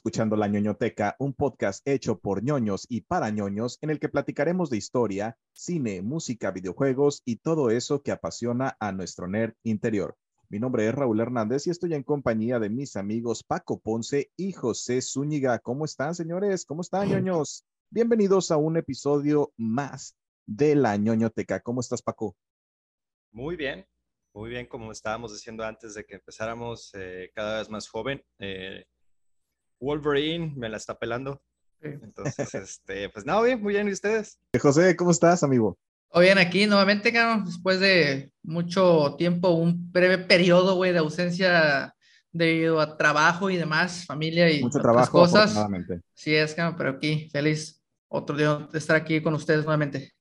Escuchando La ñoñoteca, un podcast hecho por ñoños y para ñoños en el que platicaremos de historia, cine, música, videojuegos y todo eso que apasiona a nuestro nerd interior. Mi nombre es Raúl Hernández y estoy en compañía de mis amigos Paco Ponce y José Zúñiga. ¿Cómo están, señores? ¿Cómo están, ñoños? Bienvenidos a un episodio más de La ñoñoteca. ¿Cómo estás, Paco? Muy bien, muy bien, como estábamos diciendo antes de que empezáramos, eh, cada vez más joven. Eh, Wolverine me la está pelando. Entonces, este, pues nada, bien, muy bien, ¿y ustedes? José, ¿cómo estás, amigo? Todo bien, aquí nuevamente, cabrón, después de mucho tiempo, un breve periodo, güey, de ausencia debido a trabajo y demás, familia y Mucho trabajo, cosas. Sí, es, cabrón, pero aquí, feliz otro día de estar aquí con ustedes nuevamente.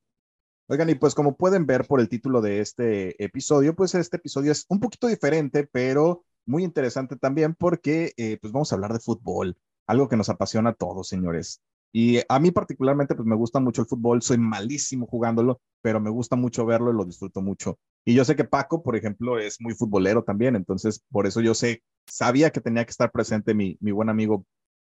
Oigan, y pues como pueden ver por el título de este episodio, pues este episodio es un poquito diferente, pero muy interesante también porque eh, pues vamos a hablar de fútbol, algo que nos apasiona a todos, señores. Y a mí particularmente pues me gusta mucho el fútbol, soy malísimo jugándolo, pero me gusta mucho verlo y lo disfruto mucho. Y yo sé que Paco, por ejemplo, es muy futbolero también, entonces por eso yo sé, sabía que tenía que estar presente mi, mi buen amigo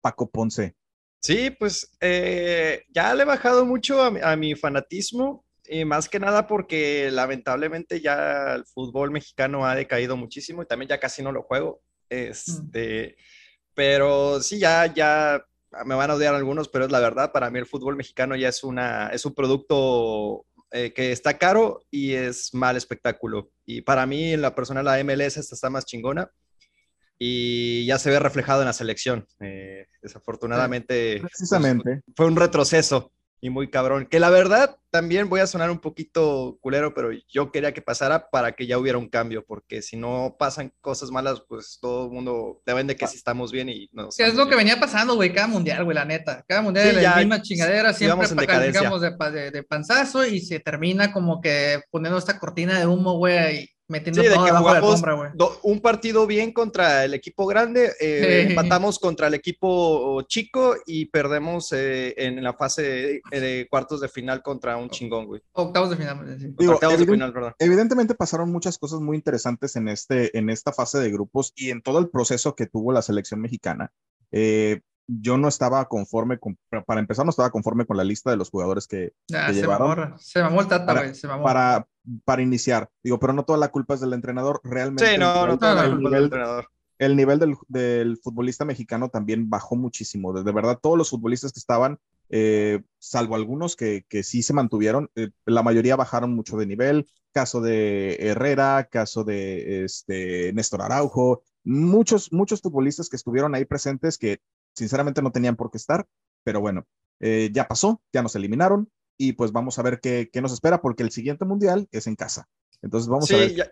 Paco Ponce. Sí, pues eh, ya le he bajado mucho a, a mi fanatismo, y más que nada porque lamentablemente ya el fútbol mexicano ha decaído muchísimo y también ya casi no lo juego. Este, pero sí, ya, ya me van a odiar algunos, pero es la verdad, para mí el fútbol mexicano ya es, una, es un producto eh, que está caro y es mal espectáculo. Y para mí, en la persona, la MLS esta está más chingona y ya se ve reflejado en la selección. Eh, desafortunadamente, pues, Precisamente. fue un retroceso y muy cabrón. Que la verdad, también voy a sonar un poquito culero, pero yo quería que pasara para que ya hubiera un cambio, porque si no pasan cosas malas, pues todo el mundo te vende que sí estamos bien y no. Sí, es lo que venía pasando, güey, cada mundial, güey, la neta. Cada mundial Sí, de la misma chingadera, siempre digamos, de, de, de panzazo y se termina como que poniendo esta cortina de humo, güey, y metiendo Sí, de todo que de la jugamos güey. do- un partido bien contra el equipo grande, eh, Sí. empatamos contra el equipo chico y perdemos eh, en la fase de, de cuartos de final contra un chingón, güey. Octavos de final, sí. Digo, Octavos de evident- final, perdón. Evidentemente pasaron muchas cosas muy interesantes en, este, en esta fase de grupos y en todo el proceso que tuvo la selección mexicana. Eh, yo no estaba conforme con, para empezar, no estaba conforme con la lista de los jugadores que, Ah, que se llevaron. mamó, se mamó el tata, Para- güey, se mamó. para, para iniciar. Digo, pero no toda la culpa es del entrenador. Realmente Sí, no, no, el, toda la culpa del nivel, entrenador. el nivel del, del futbolista mexicano también bajó muchísimo. De, de verdad, todos los futbolistas que estaban, eh, salvo algunos que, que sí se mantuvieron, eh, la mayoría bajaron mucho de nivel. Caso de Herrera, caso de este, Néstor Araujo, muchos, muchos futbolistas que estuvieron ahí presentes que sinceramente no tenían por qué estar, pero bueno, eh, ya pasó, ya nos eliminaron y pues vamos a ver qué, qué nos espera porque el siguiente mundial es en casa. Entonces vamos Sí, a ver. ya,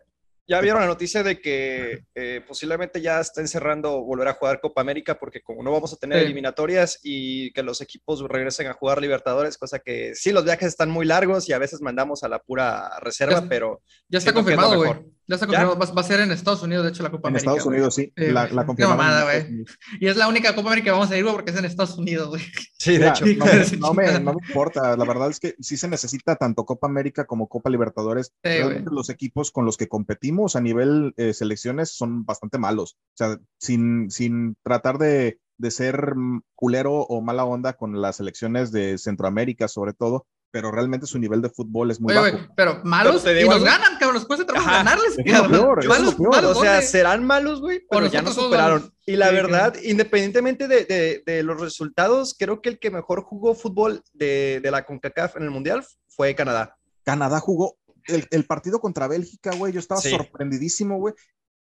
ya vieron la noticia de que eh, posiblemente ya estén cerrando volver a jugar Copa América porque como no vamos a tener Sí. eliminatorias y que los equipos regresen a jugar Libertadores, cosa que sí, los viajes están muy largos y a veces mandamos a la pura reserva, Ya- pero Ya está confirmado, güey. Mejor. Ya está ¿Ya? confirmado. Va, va a ser en Estados Unidos, de hecho, la Copa En América. Estados güey. Unidos, sí, la, la en mamada, Estados güey. Y es la única Copa América que vamos a ir, güey, porque es en Estados Unidos, güey. sí, de Mira, hecho. no, me, no me- chingada. no me importa, la verdad es que sí se necesita tanto Copa América como Copa Libertadores. Sí, Realmente güey. los equipos con los que competimos a nivel eh, selecciones son bastante malos. O sea, sin, sin tratar de, de ser mm, culero o mala onda con las selecciones de Centroamérica, sobre todo, pero realmente su nivel de fútbol es muy Oye, bajo. pero malos Pero y nos algo. ganan, cabrón. Nos cuesta trabajo Ajá. ganarles, cabrón. peor, Malos, peor. malos, O sea, ¿dónde? serán malos, güey, pero ya nos superaron. malos. Y la Sí, verdad, independientemente de, de- de los resultados, creo que el que mejor jugó fútbol de, de la CONCACAF en el Mundial fue Canadá. Canadá jugó el, el partido contra Bélgica, güey. Yo estaba Sí. sorprendidísimo, güey.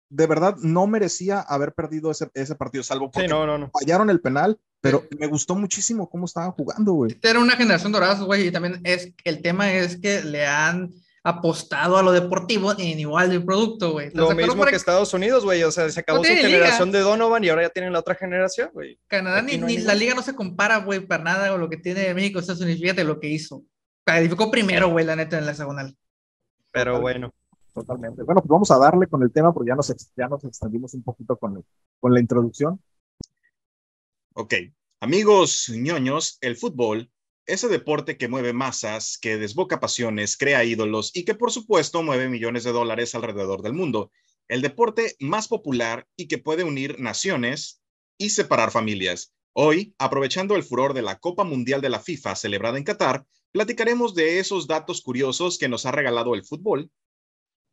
De verdad, no merecía haber perdido ese, ese partido, salvo porque Sí, no, no, no. fallaron el penal, pero me gustó muchísimo cómo estaban jugando, güey. Era una generación dorada, güey, y también es el tema es que le han apostado a lo deportivo en igual de producto, güey. ¿Estás Lo mismo que Estados Unidos, güey. O sea, se acabó No su tiene liga. generación de Donovan y ahora ya tienen la otra generación, güey. Canadá Aquí ni, ni la liga no se compara, güey, para nada con lo que tiene México, Estados Unidos. Fíjate lo que hizo. Calificó primero, güey, la neta, en la hexagonal. Pero bueno. Totalmente. Bueno, pues vamos a darle con el tema porque ya nos, ya nos extendimos un poquito con, con la introducción. Ok, amigos ñoños, el fútbol, ese deporte que mueve masas, que desboca pasiones, crea ídolos y que por supuesto mueve millones de dólares alrededor del mundo. El deporte más popular y que puede unir naciones, y separar familias. Hoy, aprovechando el furor de la Copa Mundial de la FIFA celebrada en Qatar, platicaremos de esos datos curiosos que nos ha regalado el fútbol.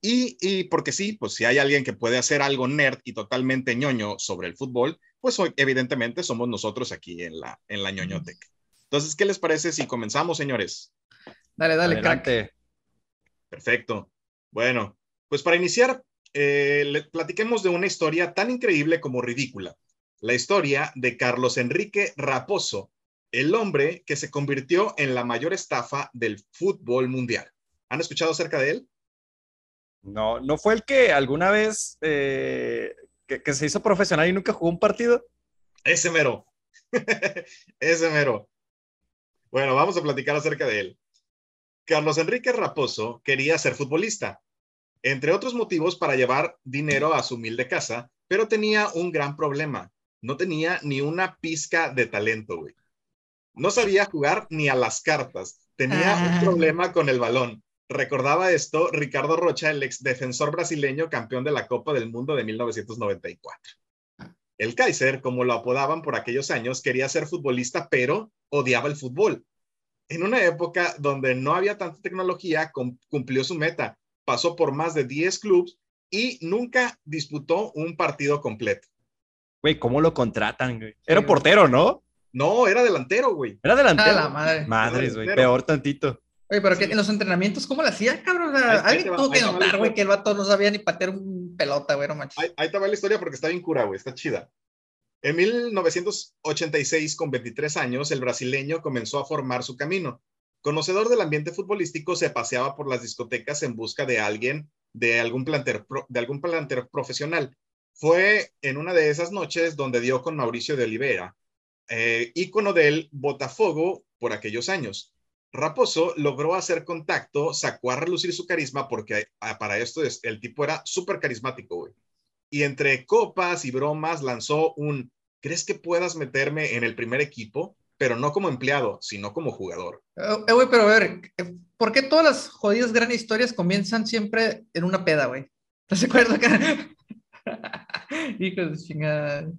Y, porque sí, pues si hay alguien que puede hacer algo nerd y totalmente ñoño sobre el fútbol, pues hoy, evidentemente somos nosotros aquí en la, en la ñoñotec. Entonces, ¿qué les parece si comenzamos, señores? Dale, dale, Adelante. Perfecto. Bueno, pues para iniciar, eh, platiquemos de una historia tan increíble como ridícula. La historia de Carlos Enrique Raposo, el hombre que se convirtió en la mayor estafa del fútbol mundial. ¿Han escuchado acerca de él? No, ¿no fue el que alguna vez eh, que, se hizo profesional y nunca jugó un partido? Ese mero. Ese mero. Bueno, vamos a platicar acerca de él. Carlos Enrique Raposo quería ser futbolista, entre otros motivos para llevar dinero a su humilde casa, pero tenía un gran problema. No tenía ni una pizca de talento, güey. No sabía jugar ni a las cartas. Tenía un ah. problema con el balón. Recordaba esto Ricardo Rocha, el ex defensor brasileño campeón de la Copa del Mundo de 1994. El Kaiser, como lo apodaban por aquellos años, quería ser futbolista, pero odiaba el fútbol. En una época donde no había tanta tecnología, cumplió su meta. Pasó por más de 10 clubes y nunca disputó un partido completo. Güey, ¿cómo lo contratan, güey? Era portero, ¿no? No, era delantero, güey. Era delantero. la madre. Madres, güey. Peor tantito. Oye, pero que en los entrenamientos, ¿cómo lo hacía, cabrón? alguien tuvo que notar, güey, que el vato no sabía ni patear un pelota, güey, no manches. Ahí, ahí te va la historia porque está bien cura, güey, está chida. En 1986, con 23 años, el brasileño comenzó a formar su camino. Conocedor del ambiente futbolístico, se paseaba por las discotecas en busca de alguien, de algún planter, de algún planter profesional. Fue en una de esas noches donde dio con Mauricio de Oliveira, eh, ícono del Botafogo por aquellos años. Raposo logró hacer contacto, sacó a relucir su carisma porque ah, para esto el tipo era súper carismático, güey. Y entre copas y bromas lanzó un ¿crees que puedas meterme en el primer equipo? Pero no como empleado, sino como jugador. Eh, eh, güey, pero a ver, eh, ¿por qué todas las jodidas grandes historias comienzan siempre en una peda, güey? ¿Estás de acuerdo? Hijo de chingada.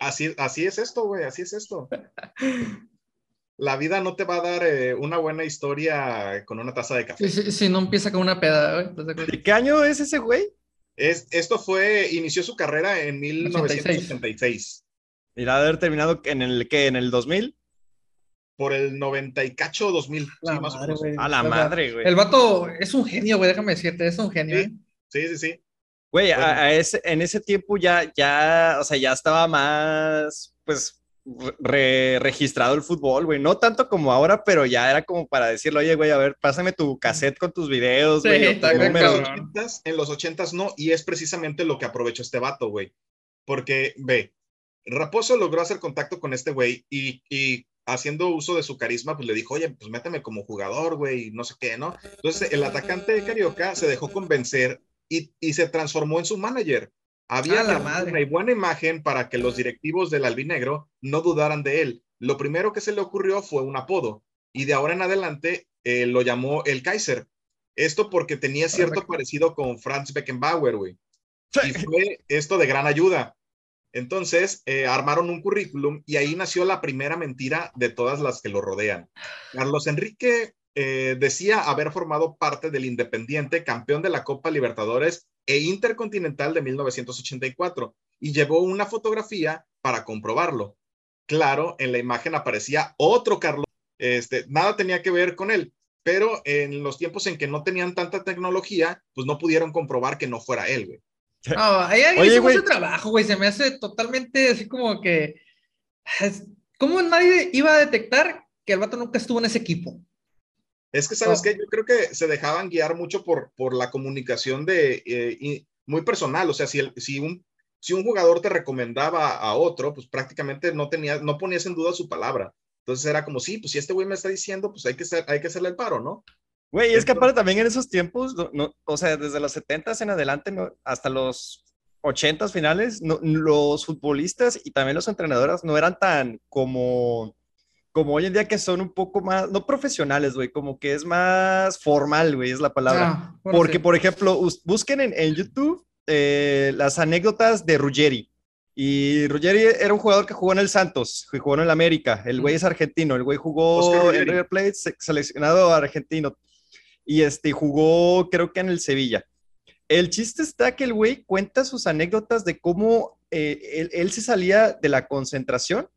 así, así es esto, güey, así es esto. La vida no te va a dar una buena historia con una taza de café. Si, no empieza con una peda, güey. ¿De qué año es ese güey? Es, esto fue, inició su carrera en 1986. ¿Y la haber terminado en el que ¿En el 2000? Por el 90 y cacho 2000. A la madre, güey. El vato es un genio, güey, déjame decirte, es un genio. Sí, ¿eh? sí, sí. Güey, en ese tiempo ya, ya, o sea, ya estaba más, pues, registrado el fútbol, güey. No tanto como ahora, pero ya era como para decirle, oye, güey, a ver, pásame tu cassette con tus videos, güey. Sí, en, los en los ochentas no, y es precisamente lo que aprovechó este vato, güey. Porque, ve, Raposo logró hacer contacto con este güey y, haciendo uso de su carisma, pues le dijo, oye, pues méteme como jugador, güey, no sé qué, ¿no? Entonces el atacante de Carioca se dejó convencer y, se transformó en su manager. Había una buena imagen para que los directivos del albinegro no dudaran de él. Lo primero que se le ocurrió fue un apodo y de ahora en adelante eh, lo llamó el Kaiser. Esto porque tenía cierto parecido con Franz Beckenbauer, güey. Y fue esto de gran ayuda. Entonces, eh, armaron un currículum y ahí nació la primera mentira de todas las que lo rodean. Carlos Enrique eh, decía haber formado parte del Independiente, campeón de la Copa Libertadores e Intercontinental de 1984, y llevó una fotografía para comprobarlo. Claro, en la imagen aparecía otro Carlos, este, nada tenía que ver con él, pero en los tiempos en que no tenían tanta tecnología, pues no pudieron comprobar que no fuera él, güey. No, ahí mucho trabajo, güey. Se me hace totalmente así como que. ¿Cómo nadie iba a detectar que el vato nunca estuvo en ese equipo? Es que, ¿sabes qué? Yo creo que se dejaban guiar mucho por, por la comunicación de, eh, muy personal. O sea, si, el, si, un, si un jugador te recomendaba a otro, pues prácticamente no, tenía, no ponías en duda su palabra. Entonces era como, sí, pues si este güey me está diciendo, pues hay que, ser, hay que hacerle el paro, ¿no? Güey, es que aparte también en esos tiempos, no, o sea, desde los 70 en adelante hasta los 80 finales, los futbolistas y también los entrenadores no eran tan como, como hoy en día que son un poco más, no profesionales, güey, como que es más formal, güey, es la palabra. Ah, Porque, por ejemplo, busquen en, en YouTube eh, las anécdotas de Ruggeri. Y Ruggeri era un jugador que jugó en el Santos, jugó en el América. El güey es argentino, el güey jugó en River Plate, seleccionado argentino. Y este, jugó, creo que en el Sevilla. El chiste está que el güey cuenta sus anécdotas de cómo eh, él, se salía de la concentración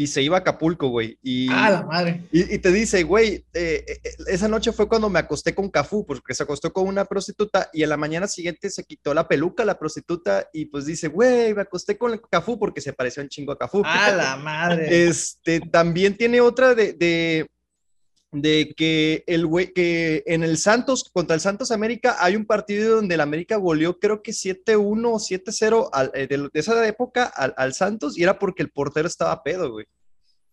y se iba a Acapulco, güey. Y, ah, la madre. Y, te dice, güey, eh, eh, esa noche fue cuando me acosté con Cafú, porque se acostó con una prostituta y en la mañana siguiente se quitó la peluca la prostituta y pues dice, güey, me acosté con Cafú porque se pareció un chingo a Cafú. Ah, la madre. Este, también tiene otra de, de de que el güey, que en el Santos, contra el Santos América, hay un partido donde el América goleó, creo que 7-1 o 7-0 de, de, esa época al, Santos, y era porque el portero estaba pedo, güey.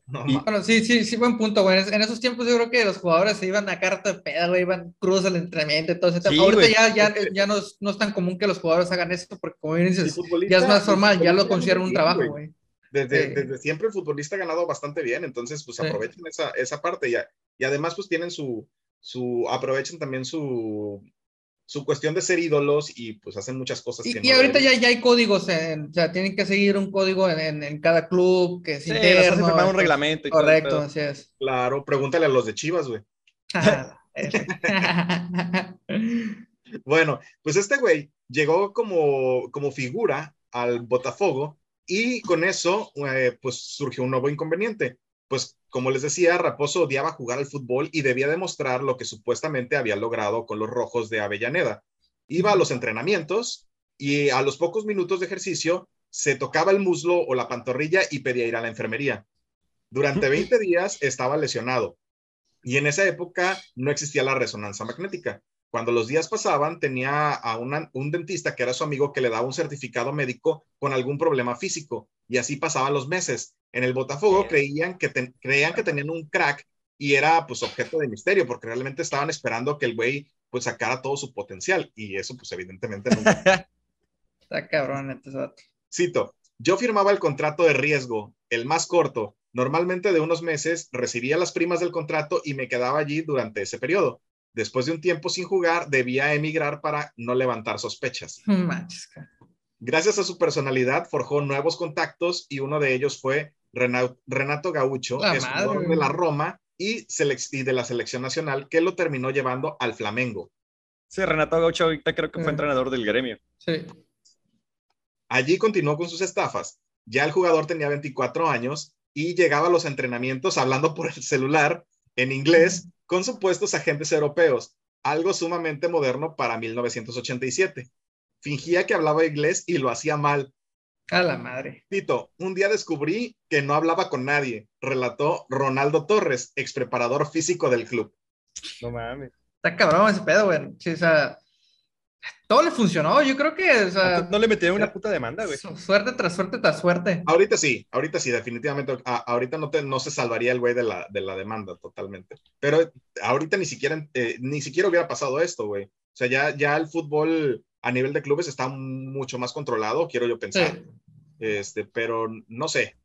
bueno, sí, sí, sí, buen punto, güey. En esos tiempos yo creo que los jugadores se iban a carta de pedo, güey, iban cruz al entrenamiento y todo ese Ahorita ya, ya, ya no, es, no, es, tan común que los jugadores hagan esto, porque como dices, ya es más formal, ya lo consideran un trabajo, güey. Desde, desde, siempre el futbolista ha ganado bastante bien, entonces pues aprovechen esa, esa parte ya. Y además pues tienen su, su aprovechan también su, su cuestión de ser ídolos y pues hacen muchas cosas. Y, y ahorita ya, ya hay códigos, o sea, tienen que seguir un código en, en, cada club que es sí, interno. un reglamento. Y correcto, así es. Claro, pregúntale a los de Chivas, güey. bueno, pues este güey llegó como, como figura al Botafogo y con eso, eh, pues surgió un nuevo inconveniente. Pues como les decía, Raposo odiaba jugar al fútbol y debía demostrar lo que supuestamente había logrado con los rojos de Avellaneda. Iba a los entrenamientos y a los pocos minutos de ejercicio se tocaba el muslo o la pantorrilla y pedía ir a la enfermería. Durante 20 días estaba lesionado y en esa época no existía la resonancia magnética. Cuando los días pasaban, tenía a un dentista que era su amigo que le daba un certificado médico con algún problema físico y así pasaban los meses. En el Botafogo creían que, creían que tenían un crack y era pues objeto de misterio porque realmente estaban esperando que el güey pues sacara todo su potencial y eso pues evidentemente no. Está cabrón este Cito, yo firmaba el contrato de riesgo, el más corto, normalmente de unos meses, recibía las primas del contrato y me quedaba allí durante ese periodo después de un tiempo sin jugar, debía emigrar para no levantar sospechas. Gracias a su personalidad, forjó nuevos contactos y uno de ellos fue Renato Gaucho, es jugador de la Roma y, de la selección nacional, que lo terminó llevando al Flamengo. Sí, Renato Gaucho ahorita creo que fue entrenador del gremio. Sí. Allí continuó con sus estafas. Ya el jugador tenía 24 años y llegaba a los entrenamientos hablando por el celular en inglés con supuestos agentes europeos, algo sumamente moderno para 1987. Fingía que hablaba inglés y lo hacía mal. A la madre. Tito, un día descubrí que no hablaba con nadie, relató Ronaldo Torres, ex preparador físico del club. No mames. Está cabrón ese pedo, güey. Sí, o sea, todo le funcionó, yo creo que, o sea, no le metieron una puta demanda, güey. Suerte tras suerte tras suerte. Ahorita sí, ahorita sí, definitivamente. ahorita no, te, no se salvaría el güey de la, de la demanda totalmente. Pero ahorita ni siquiera, eh, ni siquiera hubiera pasado esto, güey. O sea, ya, ya el fútbol a nivel de clubes está mucho más controlado, quiero yo pensar. Este, pero no sé,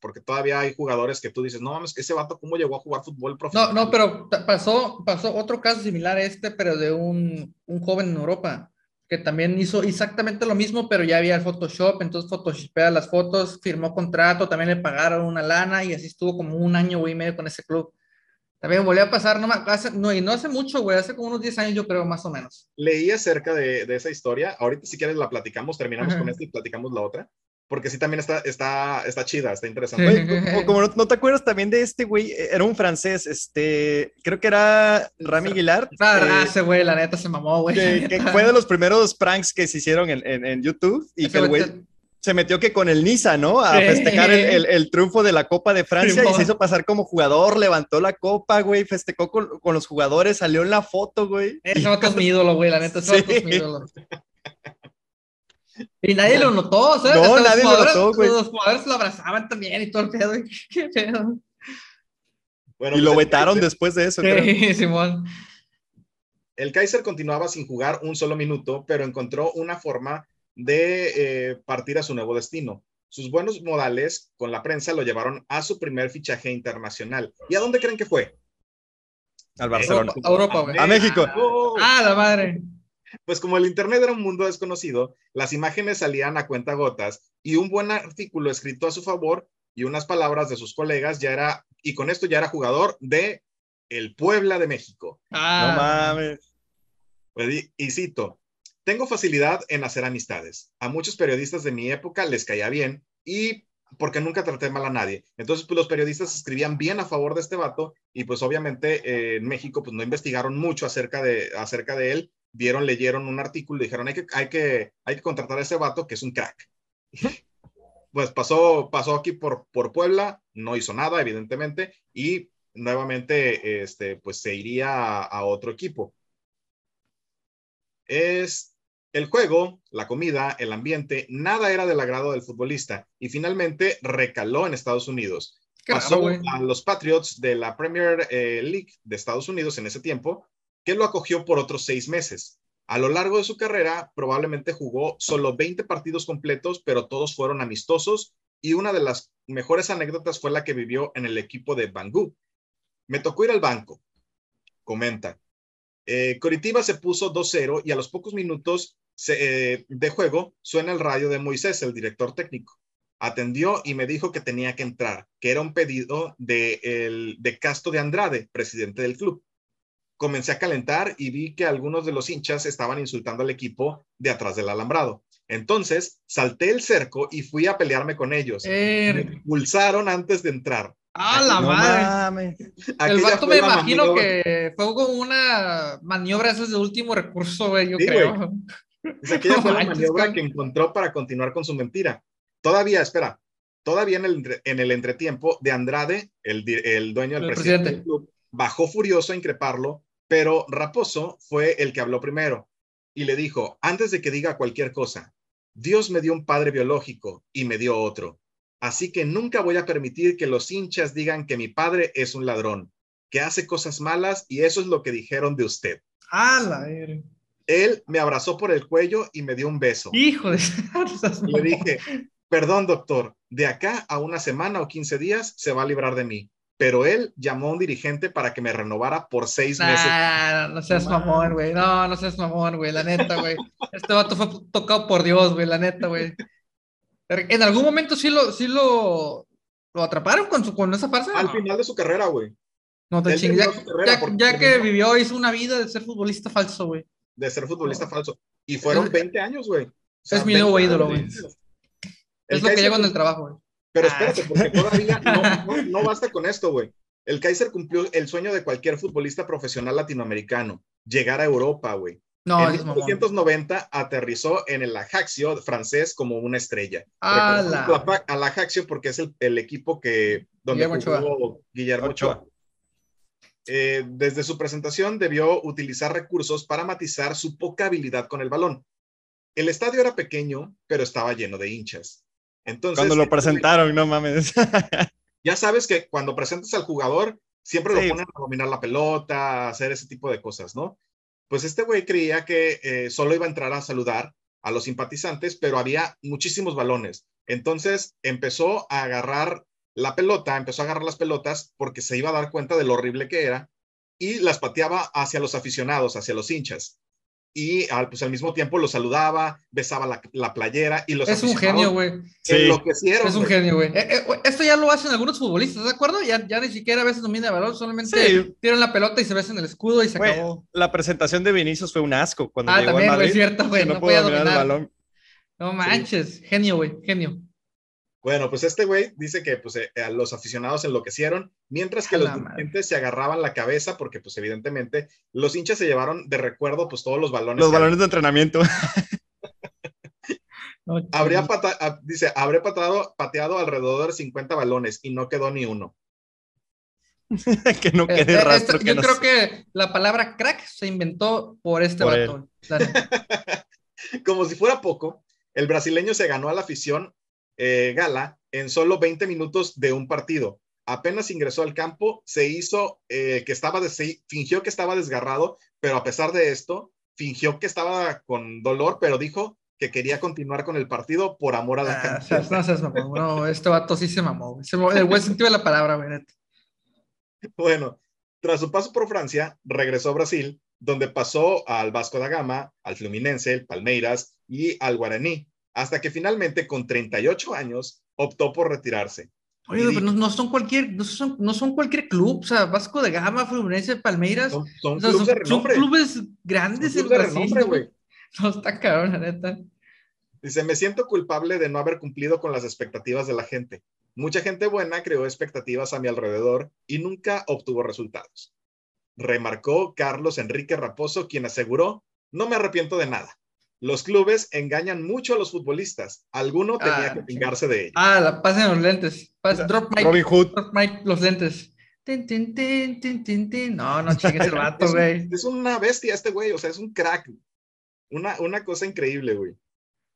porque todavía hay jugadores que tú dices, no mames, ese vato, ¿cómo llegó a jugar fútbol profesional? No, no, pero pasó, pasó otro caso similar a este, pero de un, un joven en Europa que también hizo exactamente lo mismo, pero ya había el Photoshop, entonces photoshopea las fotos, firmó contrato, también le pagaron una lana y así estuvo como un año y medio con ese club. También volvió a pasar, no, hace, no, y no hace mucho, güey, hace como unos 10 años yo creo, más o menos. Leí acerca de, de esa historia, ahorita si quieres la platicamos, terminamos con esta y platicamos la otra, porque sí también está, está, está chida, está interesante. como, no, te acuerdas también de este güey, era un francés, este, creo que era Rami Aguilar. Ah, ese güey, la neta se mamó, güey. Que, fue de los primeros pranks que se hicieron en, en, YouTube y que el güey se metió que con el Niza, ¿no? A festejar el, el, triunfo de la Copa de Francia y se hizo pasar como jugador, levantó la copa, güey, festejó con, con los jugadores, salió en la foto, güey. Ese es mi ídolo, güey, la neta, ese es mi ídolo. Y nadie lo notó, ¿sabes? No, nadie lo notó, güey. Los jugadores lo abrazaban también y todo el pedo. Qué pedo. Bueno, y lo pues, vetaron después de eso. Sí, Simón. El Kaiser continuaba sin jugar un solo minuto, pero encontró una forma de eh, partir a su nuevo destino. Sus buenos modales con la prensa lo llevaron a su primer fichaje internacional. ¿Y a dónde creen que fue? Al Barcelona. A Europa, güey. A México. Ah, la madre. Pues como el Internet era un mundo desconocido, las imágenes salían a cuenta gotas y un buen artículo escrito a su favor y unas palabras de sus colegas ya era, y con esto ya era jugador de el Puebla de México. Ah. No mames. Pues, y, cito, tengo facilidad en hacer amistades. A muchos periodistas de mi época les caía bien y porque nunca traté mal a nadie. Entonces, pues los periodistas escribían bien a favor de este vato y pues obviamente eh, en México pues no investigaron mucho acerca de, acerca de él, vieron, leyeron un artículo y dijeron hay que, hay que, hay que contratar a ese vato que es un crack. pues pasó, pasó aquí por, por Puebla, no hizo nada, evidentemente, y nuevamente este, pues se iría a, otro equipo. Es el juego, la comida, el ambiente, nada era del agrado del futbolista y finalmente recaló en Estados Unidos. Pasó a los Patriots de la Premier eh, League de Estados Unidos en ese tiempo, que lo acogió por otros seis meses. A lo largo de su carrera, probablemente jugó solo 20 partidos completos, pero todos fueron amistosos y una de las mejores anécdotas fue la que vivió en el equipo de Bangú. Me tocó ir al banco, comenta. Eh, Coritiba se puso 2-0 y a los pocos minutos eh, de juego suena el radio de Moisés, el director técnico. Atendió y me dijo que tenía que entrar, que era un pedido de, el, de Casto de Andrade, presidente del club comencé a calentar y vi que algunos de los hinchas estaban insultando al equipo de atrás del alambrado. Entonces salté el cerco y fui a pelearme con ellos. Me expulsaron antes de entrar. ¡Ah, la madre! El vato me imagino que fue como una maniobra esa de último recurso, güey, yo creo. aquella fue la maniobra que encontró para continuar con su mentira. Todavía, espera, todavía en el, en el entretiempo de Andrade, el, el dueño del presidente, del club, bajó furioso a increparlo pero Raposo fue el que habló primero y le dijo, antes de que diga cualquier cosa, Dios me dio un padre biológico y me dio otro. Así que nunca voy a permitir que los hinchas digan que mi padre es un ladrón, que hace cosas malas y eso es lo que dijeron de usted. ¡Hala! Él me abrazó por el cuello y me dio un beso. Hijo de... Le dije, perdón doctor, de acá a una semana o 15 días se va a librar de mí pero él llamó a un dirigente para que me renovara por seis meses. No, no seas mamón, güey. No, no seas mamón, güey. La neta, güey. Este vato fue tocado por Dios, güey. La neta, güey. En algún momento sí lo, sí lo, lo atraparon con, su, con esa farsa. Al final de su carrera, güey. No te chingues. Ya, que vivió, hizo una vida de ser futbolista falso, güey. De ser futbolista falso. Y fueron 20 años, güey. es mi nuevo ídolo, güey. Es lo que llevo en el trabajo, güey. Pero ah. espérate, porque todavía no, basta con esto, güey. El Kaiser cumplió el sueño de cualquier futbolista profesional latinoamericano, llegar a Europa, güey. No, en 1990 aterrizó en el Ajaxio francés como una estrella. ¡Ala! Al Ajaxio porque es el, equipo que donde jugó Guillermo Ochoa. Eh, desde su presentación debió utilizar recursos para matizar su poca habilidad con el balón. El estadio era pequeño, pero estaba lleno de hinchas. Cuando lo presentaron, no mames. ya sabes que cuando presentas al jugador, siempre lo ponen a dominar la pelota, a hacer ese tipo de cosas, ¿no? Pues este güey creía que eh, solo iba a entrar a saludar a los simpatizantes, pero había muchísimos balones. Entonces empezó a agarrar la pelota, empezó a agarrar las pelotas porque se iba a dar cuenta de lo horrible que era y las pateaba hacia los aficionados, hacia los hinchas y al, pues, al mismo tiempo lo saludaba, besaba la, la playera y los Es un genio, güey. Enloquecieron. Es un genio, güey. Eh, eh, esto ya lo hacen algunos futbolistas, ¿de acuerdo? Ya, ya ni siquiera a veces domina el balón, solamente tiran la pelota y se besan el escudo y se acabó. La presentación de Vinicius fue un asco cuando ah, llegó también, Madrid. es cierto, güey. No, no podía dominar el balón. No manches, genio, güey, genio. Bueno, pues este güey dice que pues, eh, los aficionados enloquecieron, mientras que los dirigentes se agarraban la cabeza porque pues evidentemente los hinchas se llevaron de recuerdo pues todos los balones. Los balones de entrenamiento. habría ah, dice, habré pateado, pateado alrededor de 50 balones y no quedó ni uno. que no quede eh, eh, rastro. yo creo que la palabra crack se inventó por este batón. Como si fuera poco, el brasileño se ganó a la afición eh, Gala en solo 20 minutos de un partido. Apenas ingresó al campo, se hizo eh, que estaba, de, fingió que estaba desgarrado, pero a pesar de esto, fingió que estaba con dolor, pero dijo que quería continuar con el partido por amor a la ah, gente. No, este vato sí se mamó. El buen sentido de la palabra, Bueno, tras su paso por Francia, regresó a Brasil donde pasó al Vasco da Gama, al Fluminense, el Palmeiras y al Guaraní, hasta que finalmente con 38 años optó por retirarse. Oye, pero no, son cualquier, no son, no son cualquier club, o sea, Vasco de Gama, Fluminense, Palmeiras. Son, clubes, grandes en Brasil. No, está cabrón, la neta. Dice, me siento culpable de no haber cumplido con las expectativas de la gente. Mucha gente buena creó expectativas a mi alrededor y nunca obtuvo resultados. Remarcó Carlos Enrique Raposo, quien aseguró, no me arrepiento de nada. Los clubes engañan mucho a los futbolistas. Alguno tenía ah, que pingarse de ellos. Ah, la pasen los lentes. drop mic, Robin Hood. Drop mic, los lentes. no, no chingues el vato, güey. Es, una bestia este güey, o sea, es un crack. Una, una cosa increíble, güey.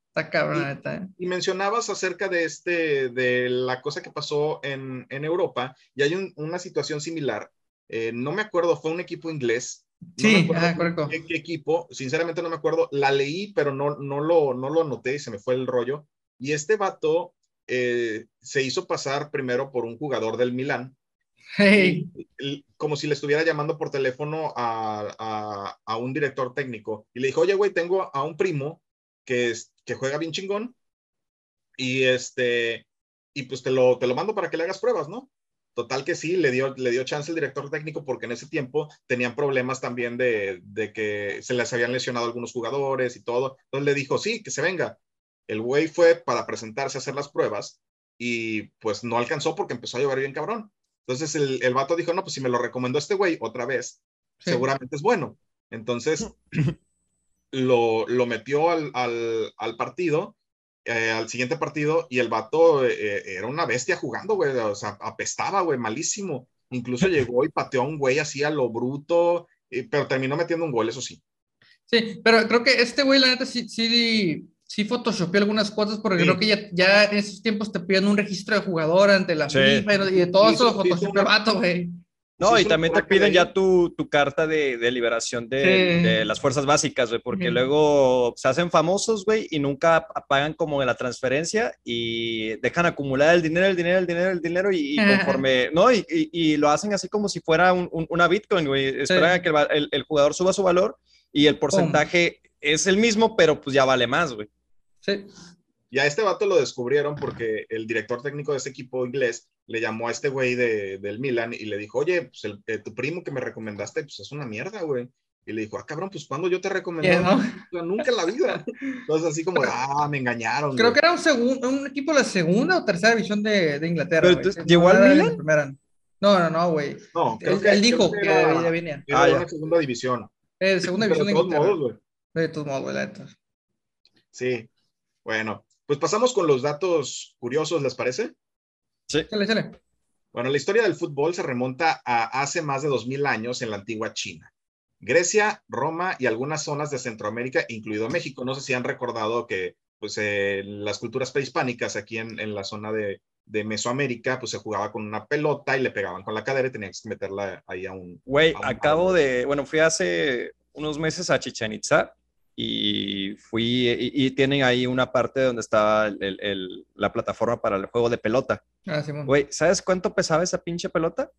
Está cabrón, y, ¿eh? y, mencionabas acerca de este, de la cosa que pasó en, en Europa, y hay una situación similar. Eh, no me acuerdo, fue un equipo inglés sí, ah, correcto. Qué, equipo, sinceramente no me acuerdo, la leí, pero no, no, lo, no lo noté y se me fue el rollo. Y este vato eh, se hizo pasar primero por un jugador del Milán. como si le estuviera llamando por teléfono a, a, un director técnico. Y le dijo, oye, güey, tengo a un primo que, es, que juega bien chingón. Y este, y pues te lo, te lo mando para que le hagas pruebas, ¿no? Total que sí, le dio, le dio chance el director técnico porque en ese tiempo tenían problemas también de, de, que se les habían lesionado algunos jugadores y todo. Entonces le dijo, sí, que se venga. El güey fue para presentarse a hacer las pruebas y pues no alcanzó porque empezó a llover bien cabrón. Entonces el, el vato dijo, no, pues si me lo recomendó este güey otra vez, seguramente es bueno. Entonces lo, lo metió al, al, al partido eh, al siguiente partido y el vato eh, eh, era una bestia jugando, güey, o sea, apestaba, güey, malísimo. Incluso llegó y pateó a un güey así a lo bruto, pero terminó metiendo un gol, eso sí. Sí, pero creo que este güey, la neta, sí, sí, sí photoshopeó algunas cosas, porque creo que ya, ya, en esos tiempos te piden un registro de jugador ante la FIFA y de todo eso lo photoshopeó el vato, güey. No, y también te piden ya tu, tu carta de, de liberación de, de, las fuerzas básicas, güey, porque luego se hacen famosos, güey, y nunca pagan como la transferencia y dejan acumular el dinero, el dinero, el dinero, el dinero, y, conforme, ¿no? Y, y, lo hacen así como si fuera un, una Bitcoin, güey. Esperan a que el, el, jugador suba su valor y el porcentaje es el mismo, pero pues ya vale más, güey. Sí. Y a este vato lo descubrieron porque el director técnico de ese equipo inglés le llamó a este güey de, del Milan y le dijo, oye, pues el, eh, tu primo que me recomendaste, pues es una mierda, güey. Y le dijo, ah, cabrón, pues cuando yo te recomendé, nunca en la vida. Entonces, así como, ah, me engañaron. Creo que era un, un equipo de la segunda o tercera división de, de Inglaterra. ¿Llegó al Milan? No, no, no, güey. No, creo él, que, él dijo que, era, venía. Era ah, una segunda división. Eh, segunda división de, Inglaterra. Modos, güey. De todos modos, güey, la Sí, bueno, pues pasamos con los datos curiosos, ¿les parece? Sí. Chale, Bueno, la historia del fútbol se remonta a hace más de 2000 años en la antigua China. Grecia, Roma y algunas zonas de Centroamérica, incluido México. No sé si han recordado que pues, eh, las culturas prehispánicas aquí en, en la zona de, de, Mesoamérica, pues se jugaba con una pelota y le pegaban con la cadera y tenías que meterla ahí a un... Güey, acabo de, bueno, fui hace unos meses a Chichen Itza y fui y, tienen ahí una parte donde estaba el, la plataforma para el juego de pelota. Ah, Güey, ¿sabes cuánto pesaba esa pinche pelota?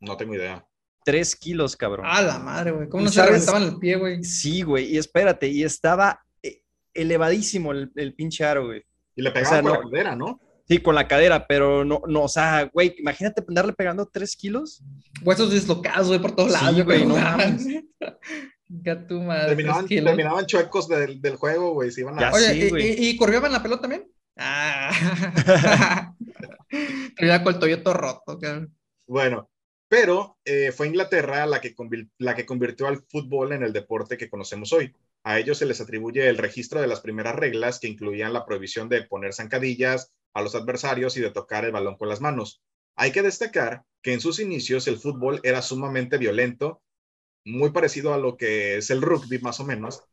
No tengo idea. Tres kilos, cabrón. Ah, la madre, güey. ¿Cómo no se reventaban el pie, güey? Sí, güey. Y espérate, y estaba eh, elevadísimo el, pinche aro, güey. Y le pegaban con la cadera, ¿no? Sí, con la cadera, pero no, no, o sea, güey, imagínate andarle pegando tres kilos. Huesos dislocados, güey, por todos lados, güey. No Terminaban, chuecos del, del juego, güey. Se iban a... Oye, ¿y, y, corrían la pelota también? Ah. Terminaba con el Toyota roto. Bueno, pero eh, fue Inglaterra la que, la que convirtió al fútbol en el deporte que conocemos hoy. A ellos se les atribuye el registro de las primeras reglas que incluían la prohibición de poner zancadillas a los adversarios y de tocar el balón con las manos. Hay que destacar que en sus inicios el fútbol era sumamente violento muy parecido a lo que es el rugby más o menos,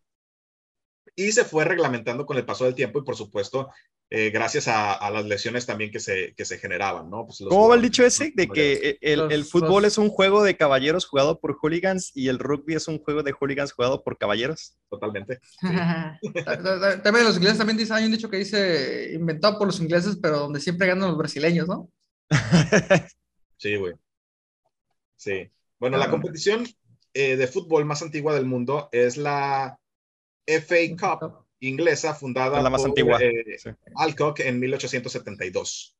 y se fue reglamentando con el paso del tiempo y por supuesto eh, gracias a, las lesiones también que se, que se generaban, ¿no? Pues ¿Cómo va el dicho ese? De que el, el fútbol es un juego de caballeros jugado por hooligans y el rugby es un juego de hooligans jugado por caballeros. Totalmente. también los ingleses también dicen, hay un dicho que dice inventado por los ingleses, pero donde siempre ganan los brasileños, ¿no? sí, güey. Sí. Bueno, la competición eh, de fútbol más antigua del mundo es la FA Cup inglesa fundada la más por antigua. eh, Sí. Alcock en 1872.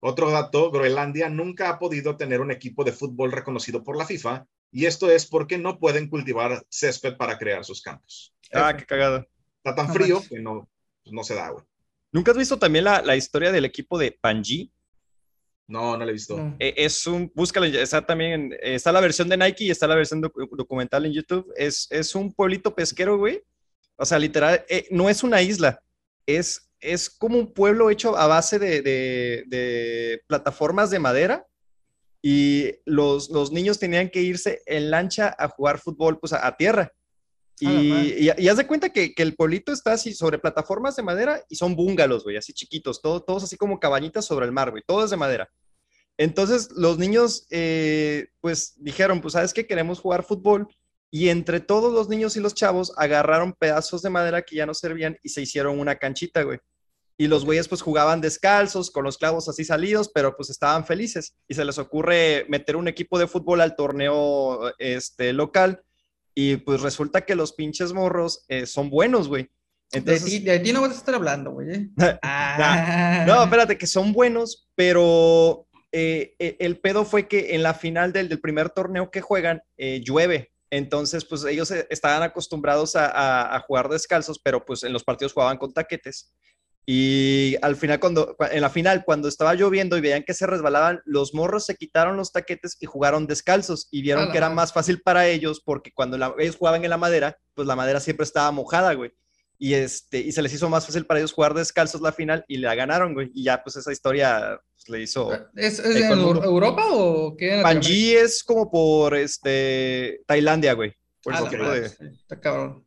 Otro dato, Groenlandia nunca ha podido tener un equipo de fútbol reconocido por la FIFA y esto es porque no pueden cultivar césped para crear sus campos. Ah, qué cagado. Está tan No frío que no, pues no se da, güey. ¿Nunca has visto también la, la historia del equipo de Panji? No, no lo he visto. No. Eh, es un, búscalo, está también, en- eh, está la versión de Nike y está la versión docu- documental en YouTube. Es, es un pueblito pesquero, güey. O sea, literal, eh, no es una isla, es, es como un pueblo hecho a base de, de- de plataformas de madera y los, los niños tenían que irse en lancha a jugar fútbol, pues a, a tierra. Y, y, y haz de cuenta que, que el pueblito está así sobre plataformas de madera y son búngalos, güey, así chiquitos, todo, todos así como cabañitas sobre el mar, güey, todo es de madera. Entonces los niños, eh, pues dijeron, pues sabes que queremos jugar fútbol y entre todos los niños y los chavos agarraron pedazos de madera que ya no servían y se hicieron una canchita, güey. Y los güeyes pues jugaban descalzos, con los clavos así salidos, pero pues estaban felices. Y se les ocurre meter un equipo de fútbol al torneo este, local y pues resulta que los pinches morros eh, son buenos, güey. De, Entonces, ti, de ti no vas a estar hablando, güey. ¿eh? Ah. no, espérate, que son buenos, pero eh, el pedo fue que en la final del, del primer torneo que juegan eh, llueve. Entonces, pues ellos estaban acostumbrados a, a- a jugar descalzos, pero pues en los partidos jugaban con taquetes. Y al final, cuando, cua- en la final, cuando estaba lloviendo y veían que se resbalaban, los morros se quitaron los taquetes y jugaron descalzos y vieron que era más fácil para ellos porque cuando la- ellos jugaban en la madera, pues la madera siempre estaba mojada, güey. Y, este, y se les hizo más fácil para ellos jugar descalzos la final y la ganaron, güey. Y ya, pues esa historia pues, le hizo. ¿Es, es en. Europa o qué? Panji es como por este, Tailandia, güey. Por ese la de- Está cabrón.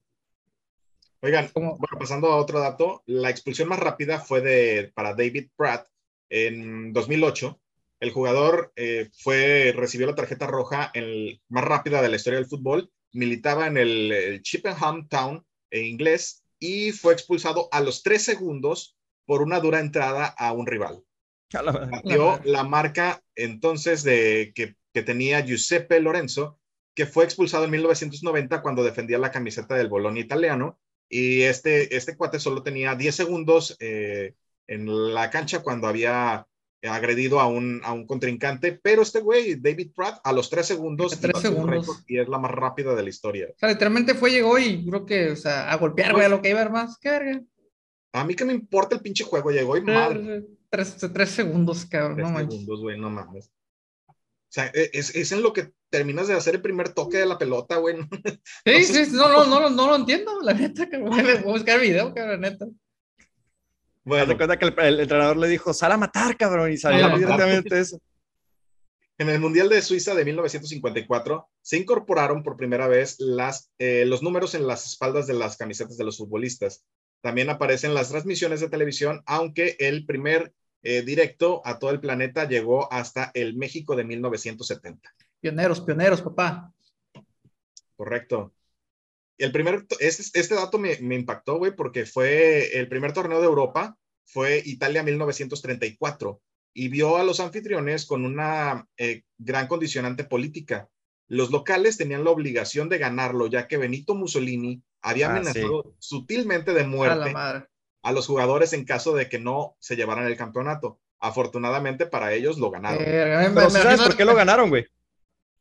Oigan, ¿Cómo? bueno, pasando a otro dato, la expulsión más rápida fue de, para David Pratt en 2008. El jugador eh, fue, recibió la tarjeta roja el- más rápida de la historia del fútbol, militaba en el, el Chippenham Town en inglés y fue expulsado a los tres segundos por una dura entrada a un rival. Batió la marca entonces de que, que tenía Giuseppe Lorenzo, que fue expulsado en 1990 cuando defendía la camiseta del Bologna italiano. Y este, este cuate solo tenía 10 segundos eh, en la cancha cuando había agredido a un, a un contrincante, pero este güey, David Pratt, a los 3 segundos, tres segundos. y es la más rápida de la historia. O sea, literalmente fue, llegó y creo que, o sea, a golpear, güey, a lo que iba a más. ¿Qué verga? A mí que me importa el pinche juego, llegó y madre. Tres, tres segundos, cabrón. Tres No segundos, güey, no mames. O sea, e, es, es en lo que terminas de hacer el primer toque de la pelota, güey. Sí, sé sí, no, no, no, no, no lo entiendo, la neta, cabrón. Voy a buscar video, cabrón, neta. Bueno, cuenta que el, el entrenador le dijo, sal a matar, cabrón, y salió directamente eso. En el Mundial de Suiza de 1954 se incorporaron por primera vez las, eh, los números en las espaldas de las camisetas de los futbolistas. También aparecen las transmisiones de televisión, aunque el primer eh, directo a todo el planeta llegó hasta el México de 1970. Pioneros, pioneros, papá. Correcto. El primer, este, este dato me, me impactó, güey, porque fue el primer torneo de Europa, fue Italia 1934, y vio a los anfitriones con una eh, gran condicionante política. Los locales tenían la obligación de ganarlo, ya que Benito Mussolini había Ah, amenazado sutilmente de muerte a los jugadores en caso de que no se llevaran el campeonato. Afortunadamente para ellos lo ganaron. Verga, me- Pero me ¿sí sabes por qué lo ganaron, güey?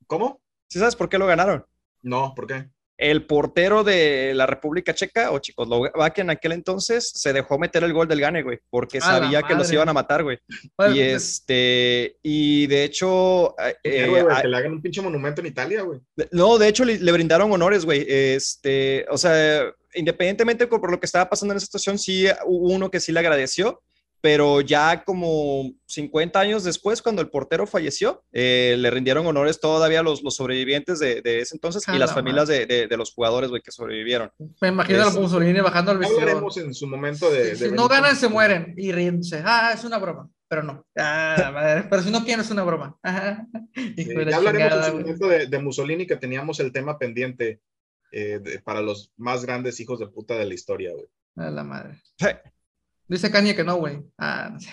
¿Cómo? ¿Sí sabes por qué lo ganaron? No, ¿por qué? El portero de la República Checa, o Checoslovaquia en aquel entonces, se dejó meter el gol del gane, güey, porque sabía que los iban a matar, güey. Bueno, Y este, y de hecho, eh, Héroe, güey, ah, que le hagan un pinche monumento en Italia, güey. De- No, de hecho le, le brindaron honores, güey. Este, o sea, independientemente por, por lo que estaba pasando en esa situación, sí hubo uno que sí le agradeció, pero ya como 50 años después, cuando el portero falleció, eh, le rindieron honores todavía los, los sobrevivientes de, de ese entonces A y las la familias de, de- de los jugadores, güey, que sobrevivieron. Me imagino a Es- Mussolini bajando al Ya vestido. hablaremos en su momento de... Si de no ganan, se mueren y riéndose. Ah, es una broma. Pero no. Ah, la madre. Pero si no quieren, es una broma. Ajá. Sí, ya hablaremos chingada, en su momento de, de Mussolini, que teníamos el tema pendiente eh, de- para los más grandes hijos de puta de la historia, güey. A la madre. Dice Kanye que no, güey. Ah, no sé.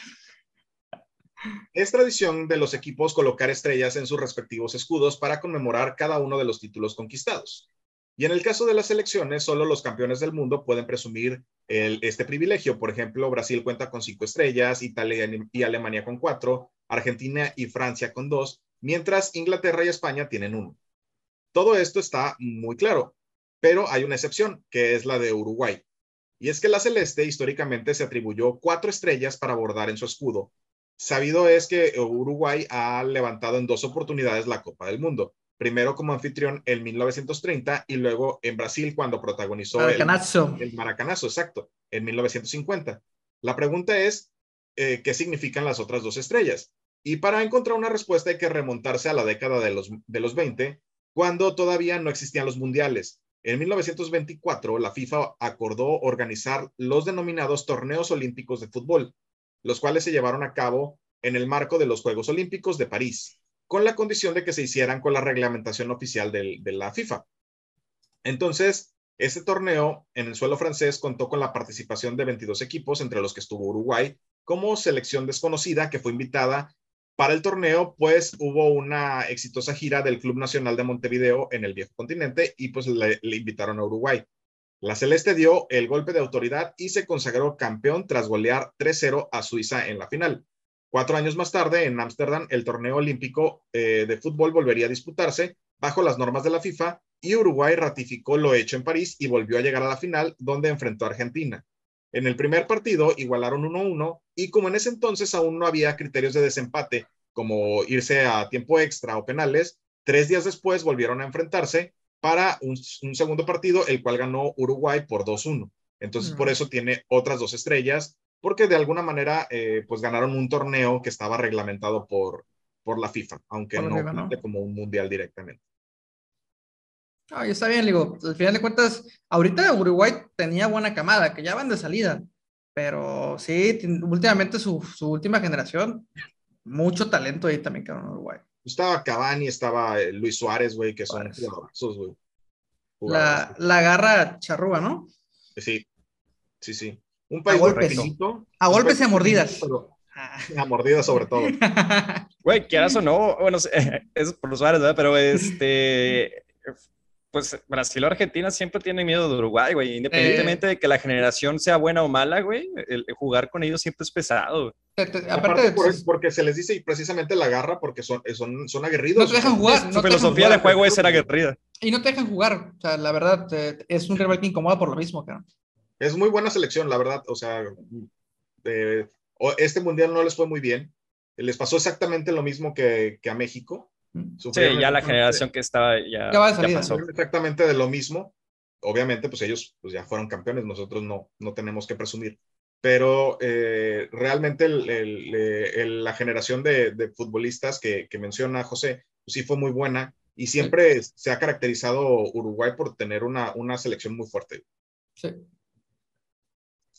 Es tradición de los equipos colocar estrellas en sus respectivos escudos para conmemorar cada uno de los títulos conquistados. Y en el caso de las selecciones, solo los campeones del mundo pueden presumir este privilegio. Por ejemplo, Brasil cuenta con cinco estrellas, Italia y Alemania con cuatro, Argentina y Francia con dos, mientras Inglaterra y España tienen uno. Todo esto está muy claro, pero hay una excepción, que es la de Uruguay. Y es que la celeste históricamente se atribuyó cuatro estrellas para bordar en su escudo. Sabido es que Uruguay ha levantado en dos oportunidades la Copa del Mundo primero como anfitrión en 1930 y luego en Brasil cuando protagonizó Maracanazo. El, Maracanazo, exacto, en 1950. La pregunta es, eh, ¿qué significan las otras dos estrellas? Y para encontrar una respuesta hay que remontarse a la década de los, de los 20, cuando todavía no existían los mundiales. En 1924, la FIFA acordó organizar los denominados torneos olímpicos de fútbol, los cuales se llevaron a cabo en el marco de los Juegos Olímpicos de París con la condición de que se hicieran con la reglamentación oficial de la FIFA. Entonces, este torneo en el suelo francés contó con la participación de 22 equipos, entre los que estuvo Uruguay, como selección desconocida que fue invitada para el torneo, pues hubo una exitosa gira del Club Nacional de Montevideo en el viejo continente y pues le, invitaron a Uruguay. La Celeste dio el golpe de autoridad y se consagró campeón tras golear 3-0 a Suiza en la final. Cuatro años más tarde, en Ámsterdam, el torneo olímpico eh, de fútbol volvería a disputarse bajo las normas de la FIFA y Uruguay ratificó lo hecho en París y volvió a llegar a la final donde enfrentó a Argentina. En el primer partido igualaron 1-1 y como en ese entonces aún no había criterios de desempate como irse a tiempo extra o penales, tres días después volvieron a enfrentarse para un, segundo partido, el cual ganó Uruguay por 2-1. Entonces, por eso tiene otras dos estrellas porque de alguna manera eh, pues ganaron un torneo que estaba reglamentado por, por la FIFA, aunque no, como un mundial directamente. Ah, está bien, digo, al final de cuentas, ahorita Uruguay tenía buena camada, que ya van de salida, pero sí, últimamente su, su última generación, mucho talento ahí también quedó en Uruguay. Estaba Cavani, estaba eh, Luis Suárez, güey, que son güey. La, la garra charrúa, ¿no? Sí, sí, sí. Un país a golpes, A golpes y a mordidas. a mordidas sobre todo. Güey, quieras o no, bueno, es por los Suárez, ¿verdad? Pero este, pues Brasil o Argentina siempre tienen miedo de Uruguay, güey. Independientemente de que la generación sea buena o mala, güey, el, jugar con ellos siempre es pesado. Aparte, porque se les dice precisamente la garra porque son, son, son aguerridos. No te dejan jugar. Su filosofía de juego es ser aguerrida. Y no te dejan jugar. O sea, la verdad, es un rival que incomoda por lo mismo, cara es muy buena selección, la verdad. O sea, este mundial no les fue muy bien. Les pasó exactamente lo mismo que, a México. Sí, ya la generación que estaba ya, pasó. Exactamente de lo mismo. Obviamente, pues ellos pues, ya fueron campeones, nosotros no, no tenemos que presumir. Pero eh, realmente la generación de, futbolistas que, menciona José, pues, sí fue muy buena y siempre se ha caracterizado Uruguay por tener una, una selección muy fuerte. Sí.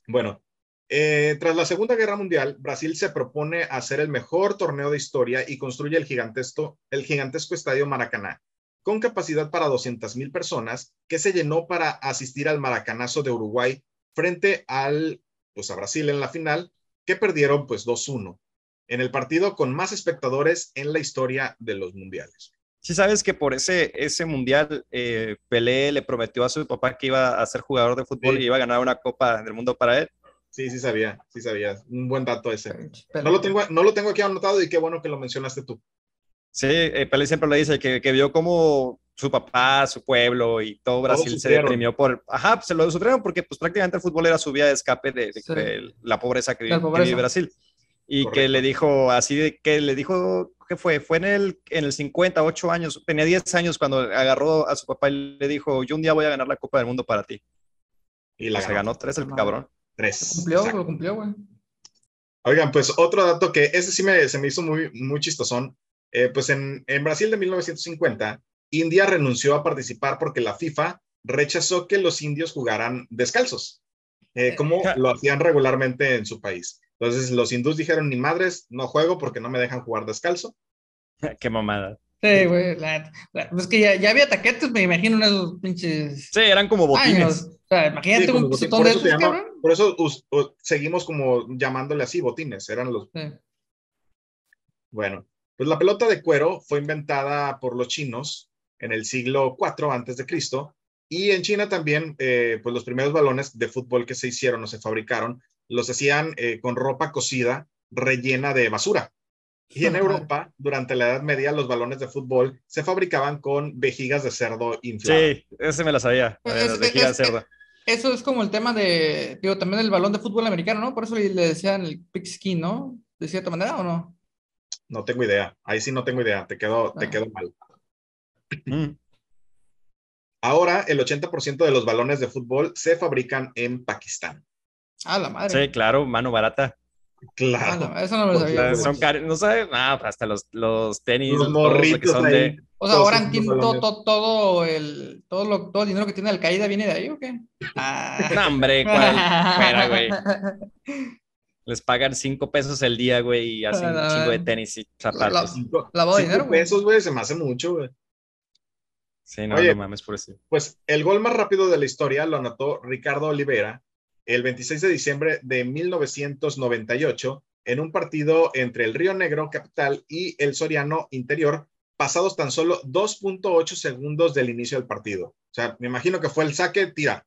Bueno, eh, tras la Segunda Guerra Mundial, Brasil se propone hacer el mejor torneo de historia y construye el gigantesco, el gigantesco estadio Maracaná, con capacidad para 200.000 personas, que se llenó para asistir al Maracanazo de Uruguay frente al, pues a Brasil en la final, que perdieron pues 2-1, en el partido con más espectadores en la historia de los mundiales. Sí, sabes que por ese, ese mundial, eh, Pelé le prometió a su papá que iba a ser jugador de fútbol y iba a ganar una Copa del Mundo para él. Sí, sí sabía, sí sabía. Un buen dato ese. No lo tengo, no lo tengo aquí anotado y qué bueno que lo mencionaste tú. Sí, eh, Pelé siempre le dice que, que, vio como su papá, su pueblo y todo Brasil se deprimió por... Ajá, se lo sufrieron porque pues prácticamente el fútbol era su vía de escape de, la pobreza que, vive Brasil. Y que le dijo así, de, que le dijo ¿qué fue? Fue en el, en el 50, 8 años, tenía 10 años cuando agarró a su papá y le dijo, yo un día voy a ganar la Copa del Mundo para ti. Y la se ganó tres el cabrón. Tres. Cumplió, lo cumplió, güey. Oigan, pues otro dato que ese sí me, se me hizo muy, muy chistosón. Eh, pues en, en Brasil de 1950, India renunció a participar porque la FIFA rechazó que los indios jugaran descalzos, eh, como lo hacían regularmente en su país. Entonces los hindús dijeron, ni madres, no juego porque no me dejan jugar descalzo. Qué mamada. Sí, güey. es que ya, había taquetes, me imagino unos pinches. Sí, eran como botines. O sea, imagínate un pisotón de esos, Por eso seguimos como llamándole así, botines. Eran los. Bueno, pues la pelota de cuero fue inventada por los chinos en el siglo IV antes de Cristo y en China también, eh, pues los primeros balones de fútbol que se hicieron o se fabricaron los hacían eh, con ropa cocida rellena de basura. Y en Europa, durante la Edad Media, los balones de fútbol se fabricaban con vejigas de cerdo infladas. Sí, ese me la sabía, las vejigas de cerdo. Eso es como el tema de, digo, también el balón de fútbol americano, ¿no? Por eso le, decían el pigskin, ¿no? ¿De cierta manera o no? No tengo idea. Ahí sí no tengo idea. Te quedó, te ah. quedó mal. Mm. Ahora, el 80% de los balones de fútbol se fabrican en Pakistán. Ah, la madre. Sí, claro, mano barata. Claro. Ah, eso no lo sabía. Son no sabes, nada, hasta los, los tenis. Los morritos que son de. O sea, ahora entiendo todo, todo, el, todo, lo, todo el dinero que tiene Al Qaeda viene de ahí o qué? Ah. No, hombre, ¿cuál? Fuera, güey. Les pagan cinco pesos el día, güey, y hacen un chingo de tenis y zapatos. Lavado de dinero, güey. pesos, güey, se me hace mucho, güey. Sí, no, no mames por eso. Pues el gol más rápido de la historia lo anotó Ricardo Olivera el 26 de diciembre de 1998 en un partido entre el Río Negro Capital y el Soriano Interior, pasados tan solo 2.8 segundos del inicio del partido. O sea, me imagino que fue el saque, tira.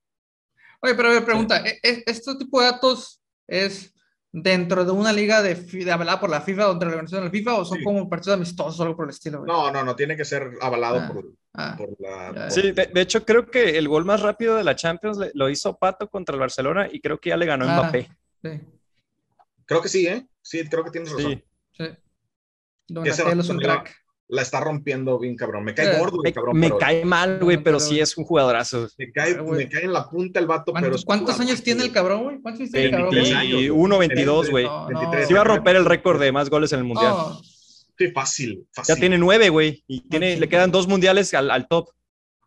Oye, pero a ver, pregunta, ¿e-, e-, ¿este tipo de datos es dentro de una liga de, de avalada por la FIFA, donde la organización de la FIFA, o son como partidos amistosos o algo por el estilo? No, no, no, tiene que ser avalado ah, ah, por, la... Sí, de, hecho creo que el gol más rápido de la Champions lo hizo Pato contra el Barcelona y creo que ya le ganó ah, Mbappé. Sí. Creo que sí, ¿eh? Sí, creo que tienes razón. Sí. Don es un crack la está rompiendo bien cabrón. Me cae gordo me, cabrón. Me cae mal, güey, pero, sí es un jugadorazo. Me cae, me cae en la punta el vato, pero... ¿Cuántos años tiene el cabrón, güey? ¿Cuántos años tiene el cabrón? 21, 22, güey. Se iba a romper el récord de más goles en el Mundial. Sí, fácil, fácil. Ya tiene nueve, güey, y tiene, le quedan dos mundiales al, al, top.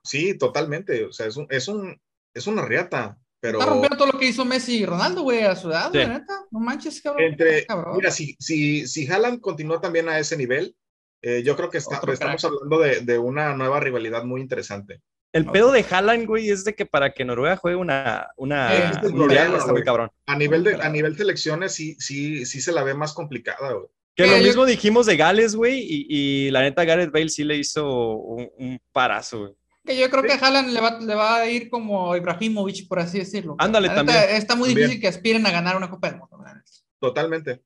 Sí, totalmente. O sea, es, un, es, un, es una riata. Pero... Está rompiendo todo lo que hizo Messi y Ronaldo, güey, a su edad, sí. neta. No manches, cabrón. Entre, Mira, si, si, si Haaland continúa también a ese nivel, eh, yo creo que estamos hablando de, una nueva rivalidad muy interesante. El pedo de Haaland, güey, es de que para que Noruega juegue una, una está muy cabrón. A nivel de, a nivel selecciones sí, sí, sí se la ve más complicada, güey. Que lo mismo dijimos de Gales, güey, y, la neta Gareth Bale sí le hizo un, parazo, güey. Que yo creo que a Haaland le va, le va, a ir como Ibrahimovic, por así decirlo. Ándale, también. Está muy difícil que aspiren a ganar una Copa del Mundo. Totalmente.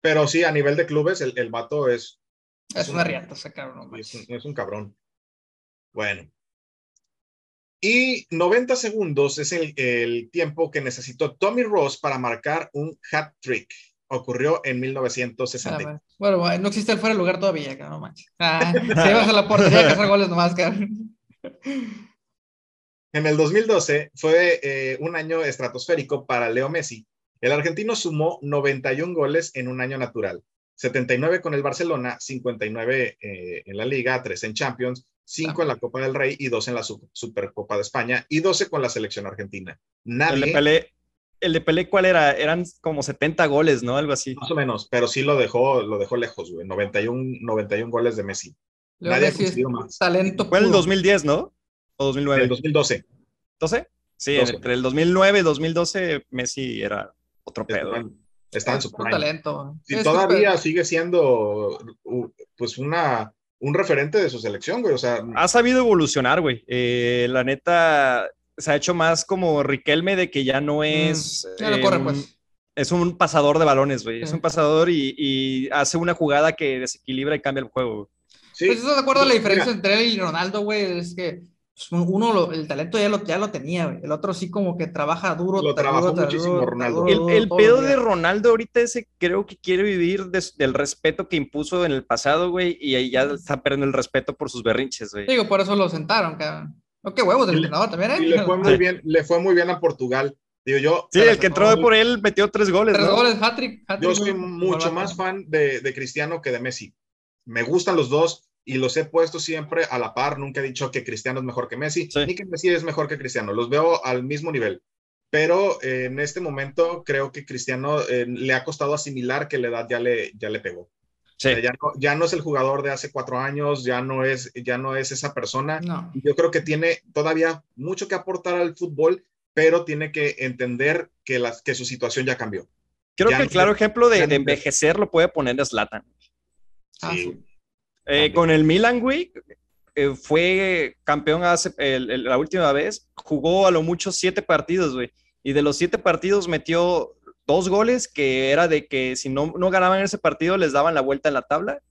Pero sí, a nivel de clubes, el, el vato es es una riata ese cabrón. Es un, cabrón. Bueno. Y 90 segundos es el, tiempo que necesitó Tommy Ross para marcar un hat trick. Ocurrió en 1960. Ah, bueno, no existe el fuera de lugar todavía, no manches. Ah, si ibas a la portería a hacer goles nomás, cabrón. En el 2012 fue eh, un año estratosférico para Leo Messi. El argentino sumó 91 goles en un año natural. 79 con el Barcelona, 59 eh, en la Liga, 3 en Champions, 5 en la Copa del Rey y 2 en la Supercopa de España y 12 con la selección argentina. Nadie... El de Pelé, el de Pelé ¿cuál era? Eran como 70 goles, ¿no? Algo así. Más o menos, pero sí lo dejó, lo dejó lejos, güey. 91, 91 goles de Messi. Nadie ha conseguido más. Talento Fue en el 2010, ¿no? ¿O 2009? En el 2012. ¿12? Sí, entre el 2009 y 2012 Messi era otro pedo. Está en su talento. Y todavía sigue siendo pues una, un referente de su selección, güey. O sea, ha sabido evolucionar, güey. Eh, la neta se ha hecho más como Riquelme de que ya no mm, es. pues. Es un pasador de balones, güey. Es un pasador y, hace una jugada que desequilibra y cambia el juego. Sí. Pues eso de acuerdo a la diferencia entre él y Ronaldo, güey, es que pues, uno el talento ya lo, ya lo tenía, el otro sí como que trabaja duro. Lo trabajó muchísimo Ronaldo. el, pedo de Ronaldo ahorita ese creo que quiere vivir del respeto que impuso en el pasado, güey, y ahí ya está perdiendo el respeto por sus berrinches, güey. Digo, por eso lo sentaron, cabrón. Oh, qué huevos del entrenador también, ¿eh? Y le fue muy bien, le fue muy bien a Portugal. Digo yo. Sí, el que entró por él metió tres goles. Tres goles, hat Yo soy mucho más fan de, de Cristiano que de Messi. Me gustan los dos y los he puesto siempre a la par. Nunca he dicho que Cristiano es mejor que Messi, ni que Messi es mejor que Cristiano. Los veo al mismo nivel. Pero eh, en este momento creo que Cristiano eh, le ha costado asimilar que la edad ya le, ya le pegó. ya, no, ya, no, es el jugador de hace cuatro años, ya no es, ya no es esa persona. Yo creo que tiene todavía mucho que aportar al fútbol, pero tiene que entender que, las, que su situación ya cambió. Creo que el claro ejemplo de, envejecer lo puede poner Slatan. Ah, eh, con el Milan, güey, eh, fue campeón hace, la última vez, jugó a lo mucho siete partidos, güey. Y de los siete partidos metió dos goles que era de que si no, no ganaban ese partido les daban la vuelta en la tabla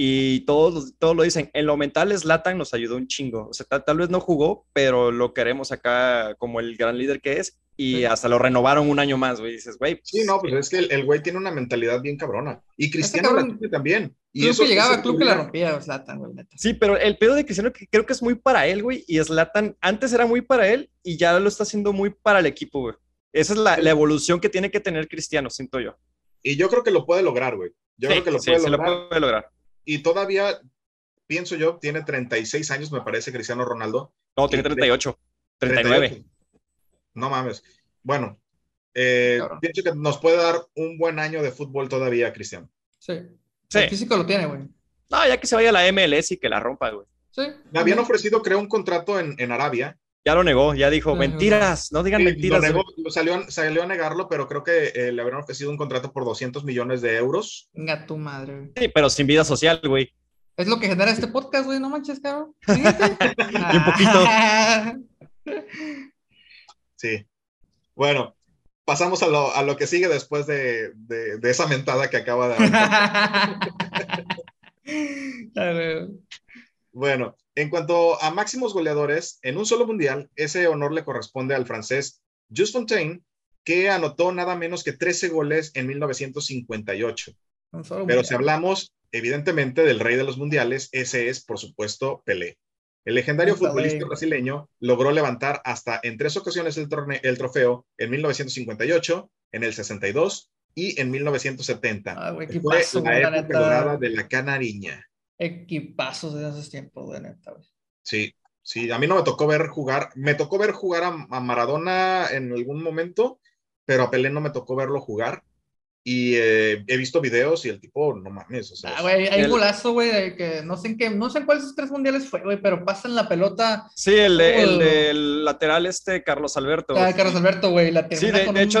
y todos, todos lo dicen. En lo mental, Slatan nos ayudó un chingo. O sea, tal, vez no jugó, pero lo queremos acá como el gran líder que es. Y hasta lo renovaron un año más, güey. Dices, güey. sí, no, pues es que el, güey tiene una mentalidad bien cabrona. Y Cristiano también. Y eso que llegaba, club que la rompía, Slatan, güey. Sí, pero el pedo de Cristiano que creo que es muy para él, güey. Y Slatan antes era muy para él y ya lo está haciendo muy para el equipo, güey. Esa es la, la evolución que tiene que tener Cristiano, siento yo. Y yo creo que lo puede lograr, güey. Yo creo que lo puede lograr. Lo puede lograr y todavía, pienso yo, tiene 36 años, me parece, Cristiano Ronaldo. No, tiene 38, 39. No mames. Bueno, eh, pienso que nos puede dar un buen año de fútbol todavía, Cristiano. Sí. sí. El físico lo tiene, güey. No, ya que se vaya a la MLS y que la rompa, güey. Sí. Me habían ofrecido, creo, un contrato en, en Arabia. Ya lo negó, ya dijo, mentiras, no digan mentiras. Lo negó, salió, salió, a negarlo, pero creo que eh, le habrían ofrecido un contrato por 200 millones de euros. Venga, tu madre. Sí, pero sin vida social, güey. Es lo que genera este podcast, güey, no manches, cabrón. y un poquito. sí. Bueno, pasamos a lo, a lo que sigue después de, de, de esa mentada que acaba de... bueno, en cuanto a máximos goleadores, en un solo mundial, ese honor le corresponde al francés Just Fontaine, que anotó nada menos que 13 goles en 1958. Pero si hablamos, evidentemente, del rey de los mundiales, ese es, por supuesto, Pelé. El legendario futbolista brasileño logró levantar hasta en tres ocasiones el, el, trofeo en 1958, en el 62 y en 1970. Ah, Fue la época de la canariña equipazos de esos tiempos, de neta, Sí, sí, a mí no me tocó ver jugar, me tocó ver jugar a, Maradona en algún momento, pero a Pelé no me tocó verlo jugar. Y eh, he visto videos y el tipo, no mames, o sea. Ah, güey, hay un golazo, güey, que no sé en qué, no sé en cuáles tres mundiales fue, güey, pero pasan la pelota. Sí, el, de, el lateral este, Carlos Alberto. Ah, Carlos Alberto, güey, la Sí, de, hecho,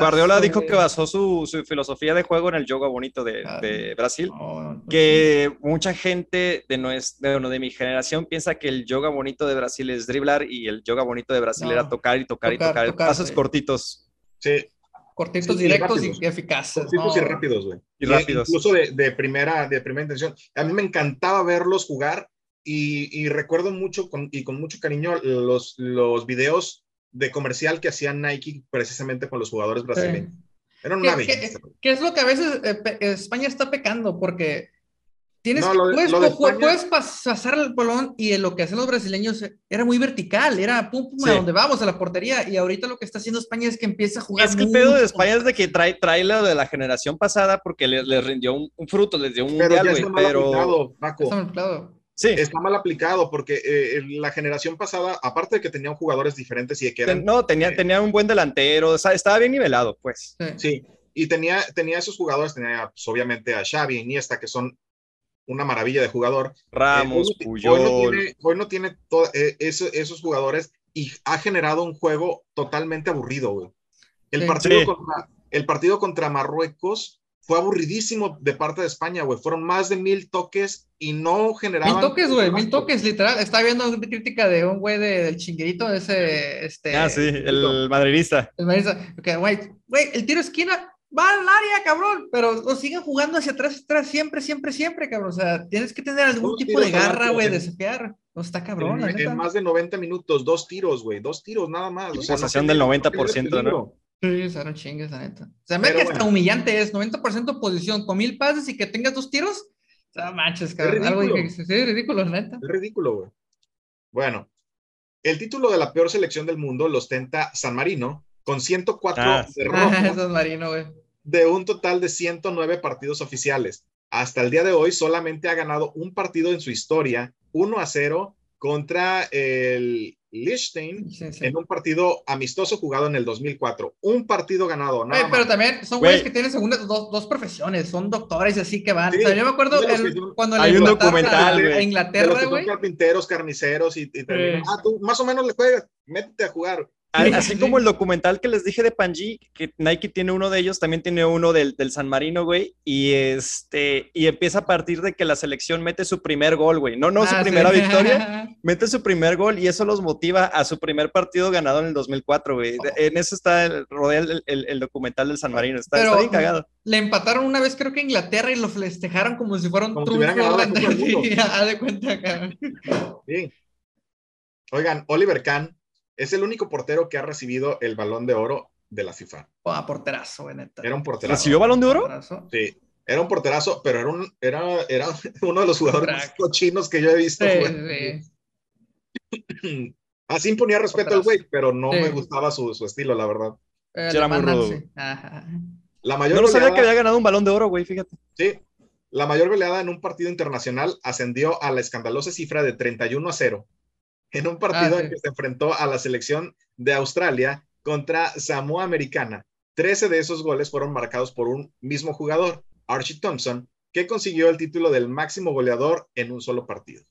Guardiola dijo que basó su, su, filosofía de juego en el yoga bonito de, ah, de Brasil. que mucha gente de, nuestra, de, de mi generación piensa que el yoga bonito de Brasil es driblar y el yoga bonito de Brasil era tocar y tocar, y tocar, pasos cortitos. Sí, Cortitos, directos y, eficaces. Cortitos y rápidos, güey. Y, rápidos. Incluso de, primera, de primera intención. A mí me encantaba verlos jugar y, recuerdo mucho con, y con mucho cariño los, los videos de comercial que hacían Nike precisamente con los jugadores brasileños. Era una belleza. ¿Qué, es lo que a veces eh, España está pecando? Porque Tienes, puedes, pasar el balón y lo que hacen los brasileños era muy vertical, era pum, pum, a donde vamos, a la portería. Y ahorita lo que está haciendo España es que empieza a jugar. Es que el pedo de España es de que trae, trae lo de la generación pasada porque les le rindió un, fruto, les dio un pero mundial, está mal aplicado, Paco. Está mal aplicado. Sí. Está mal aplicado porque eh, la generación pasada, aparte de que tenían jugadores diferentes y que eran. No, tenía, eh, tenía un buen delantero, estaba bien nivelado, pues. Sí. Y tenía, tenía esos jugadores, tenía pues, obviamente a Xavi, Iniesta, que son una maravilla de jugador. Ramos, eh, hoy, no tiene, eh, esos, jugadores y ha generado un juego totalmente aburrido, güey. El, partido contra, el partido contra Marruecos fue aburridísimo de parte de España, güey. Fueron más de mil toques y no generaban. Mil toques, güey, mil toques, literal. Estaba viendo una crítica de un güey del chinguerito, de ese. Este, ah, sí, el madridista. El madridista. güey, güey, el tiro esquina va al área, cabrón, pero lo siguen jugando hacia atrás, atrás, siempre, siempre, siempre, cabrón. O sea, tienes que tener algún tipo de garra, güey, de desafiar. No está cabrón. En, más de 90 minutos, dos tiros, güey, dos tiros nada más. O sea, posición del 90%, ¿no? Sí, se chingues, la neta. O sea, me que hasta humillante es 90% posición con mil pases y que tengas dos tiros. O sea, manches, cabrón. Algo que, sí, ridículo, neta. Es ridículo, güey. Bueno, el título de la peor selección del mundo lo ostenta San Marino con 104 ah, San Marino, güey de un total de 109 partidos oficiales. Hasta el día de hoy solamente ha ganado un partido en su historia, 1 a 0 contra el Liechtenstein en un partido amistoso jugado en el 2004. Un partido ganado, nada Pero también son güeyes que tienen dos, profesiones, son doctores así que van. yo me acuerdo cuando hay un documental a, Inglaterra, güey. carpinteros, carniceros y, ah, tú más o menos le juegas, métete a jugar Así como el documental que les dije de Panji, que Nike tiene uno de ellos, también tiene uno del, del, San Marino, güey, y este, y empieza a partir de que la selección mete su primer gol, güey, no, no su ah, primera victoria, mete su primer gol y eso los motiva a su primer partido ganado en el 2004, güey. En eso está, el, rodea el, el, documental del San Marino, está, está, bien cagado. Le empataron una vez creo que Inglaterra y lo festejaron como si fuera un de cuenta, Bien. Oigan, Oliver Kahn es el único portero que ha recibido el balón de oro de la FIFA. Ah, porterazo, neta. Era un porterazo. ¿Recibió balón de oro? Sí, era un porterazo, pero era, un, era, era uno de los jugadores más cochinos que yo he visto. Así imponía respeto al güey, pero no me gustaba su, su, estilo, la verdad. era muy rudo. La mayor no lo sabía que había ganado un balón de oro, güey, fíjate. Sí, la mayor goleada en un partido internacional ascendió a la escandalosa cifra de 31 a 0 en un partido ah, en que se enfrentó a la selección de Australia contra Samoa Americana. Trece de esos goles fueron marcados por un mismo jugador, Archie Thompson, que consiguió el título del máximo goleador en un solo partido.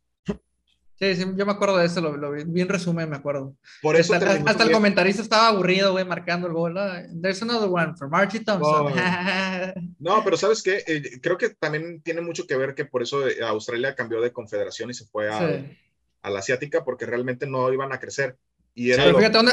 Sí, sí, yo me acuerdo de eso, lo, lo vi en resumen, me acuerdo. Por eso hasta, el comentarista estaba aburrido, güey, marcando el gol. There's another one from Archie Thompson. no, pero ¿sabes qué? Eh, creo que también tiene mucho que ver que por eso eh, Australia cambió de confederación y se fue a, a la asiática porque realmente no iban a crecer. Y, era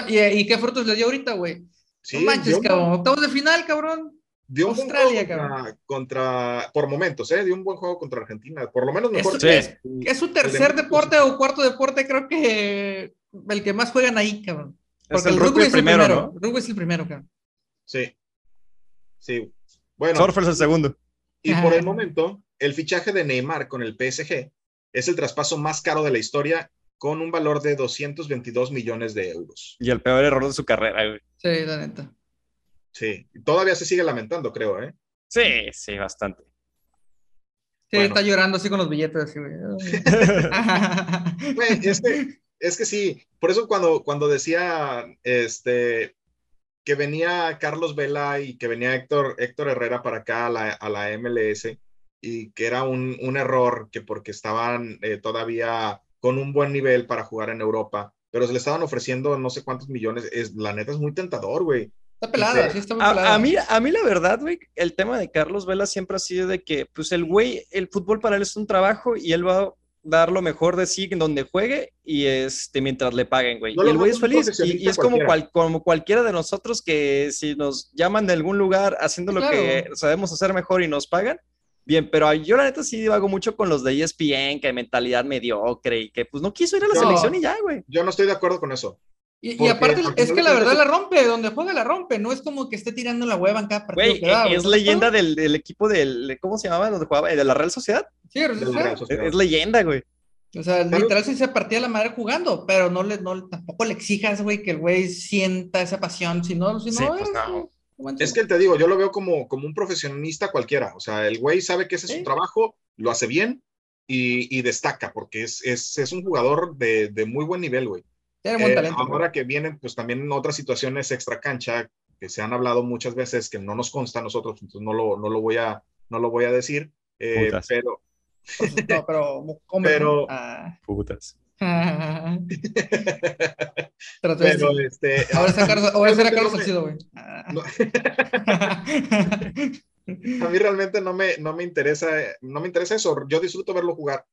¿y, qué frutos les dio ahorita, güey? Sí, no manches, cabrón. Octavos de final, cabrón. Dio un Australia, buen juego contra, por momentos, ¿eh? Dio un buen juego contra Argentina. Por lo menos mejor. Es, es, su tercer deporte o cuarto deporte, creo que el que más juegan ahí, cabrón. Porque el, rugby, es el primero, rugby es el primero, cabrón. Sí. Sí. Bueno. Surf es el segundo. Y por el momento, el fichaje de Neymar con el PSG es el traspaso más caro de la historia con un valor de 222 millones de euros. Y el peor error de su carrera, güey. Sí, la neta. Sí, todavía se sigue lamentando, creo, ¿eh? Sí, sí, bastante. Sí, está llorando así con los billetes, así, güey. es, que, es que sí, por eso cuando, cuando decía este, que venía Carlos Vela y que venía Héctor, Héctor Herrera para acá a la, a la MLS, y que era un, un error, que porque estaban eh, todavía con un buen nivel para jugar en Europa, pero se le estaban ofreciendo no sé cuántos millones, es, la neta es muy tentador, güey. Está pelada, sí está muy pelada. A, mí, a mí la verdad, güey, el tema de Carlos Vela siempre ha sido de que, pues el güey, el fútbol para él es un trabajo y él va a dar lo mejor de sí en donde juegue y este mientras le paguen, güey. y el güey es feliz y, es como, como cualquiera de nosotros que si nos llaman de algún lugar haciendo lo que sabemos hacer mejor y nos pagan, Bien, pero yo la neta sí divago mucho con los de ESPN, que mentalidad mediocre y que pues no quiso ir a la selección y ya, güey. Yo no estoy de acuerdo con eso. Y, aparte, es que la verdad la rompe, donde juega la rompe, no es como que esté tirando la hueva en cada partido. Güey, es leyenda del, del, equipo del, ¿cómo se llamaba? Donde jugaba, de la Real Sociedad. Sí, Real Sociedad. Es, leyenda, güey. O sea, literal sí se partía la madre jugando, pero no le, no, tampoco le exijas, güey, que el güey sienta esa pasión, si no, si no, pues no. Es que te digo, yo lo veo como, como un profesionista cualquiera. O sea, el güey sabe que ese es su trabajo, lo hace bien y, destaca, porque es, es, es, un jugador de, de muy buen nivel, güey. Tiene buen eh, talento. ahora que vienen, pues también otras situaciones extra cancha que se han hablado muchas veces que no nos consta a nosotros, entonces no lo, no lo, voy, a, no lo voy a decir. Eh, pero. No, pero. pero. Ah. Putas. Pero este. Ahora, Carlos, ahora será Carlos Salcido, güey. a mí realmente no me, no me interesa, no me interesa eso. Yo disfruto verlo jugar.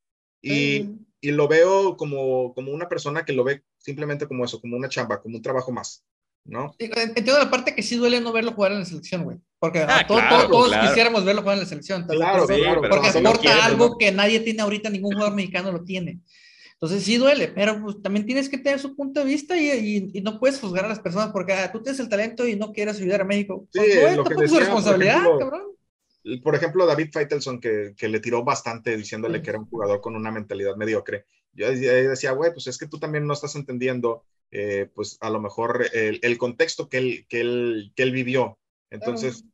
Y, mm. y, lo veo como, como una persona que lo ve simplemente como eso, como una chamba, como un trabajo más, ¿no? Entiendo la parte que sí duele no verlo jugar en la selección, güey. Porque ah, todos quisiéramos verlo jugar en la selección. Claro, porque aporta algo que nadie tiene ahorita, ningún jugador mexicano lo tiene. Entonces sí duele, pero pues, también tienes que tener su punto de vista y, y, no puedes juzgar a las personas porque ah, tú tienes el talento y no quieres ayudar a México. Sí, pues, lo que decía, su responsabilidad, por ejemplo, cabrón. Por ejemplo, David Feitelson, que, que, le tiró bastante diciéndole que era un jugador con una mentalidad mediocre. Yo decía, güey, pues es que tú también no estás entendiendo, eh, pues a lo mejor el, el contexto que él, que, él, que él vivió. Entonces,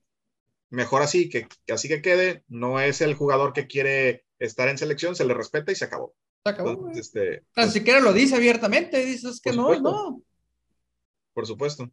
mejor así, que, que así que quede. No es el jugador que quiere estar en selección, se le respeta y se acabó. Este, Ni pues siquiera lo dice abiertamente, dices que no, no. Por supuesto.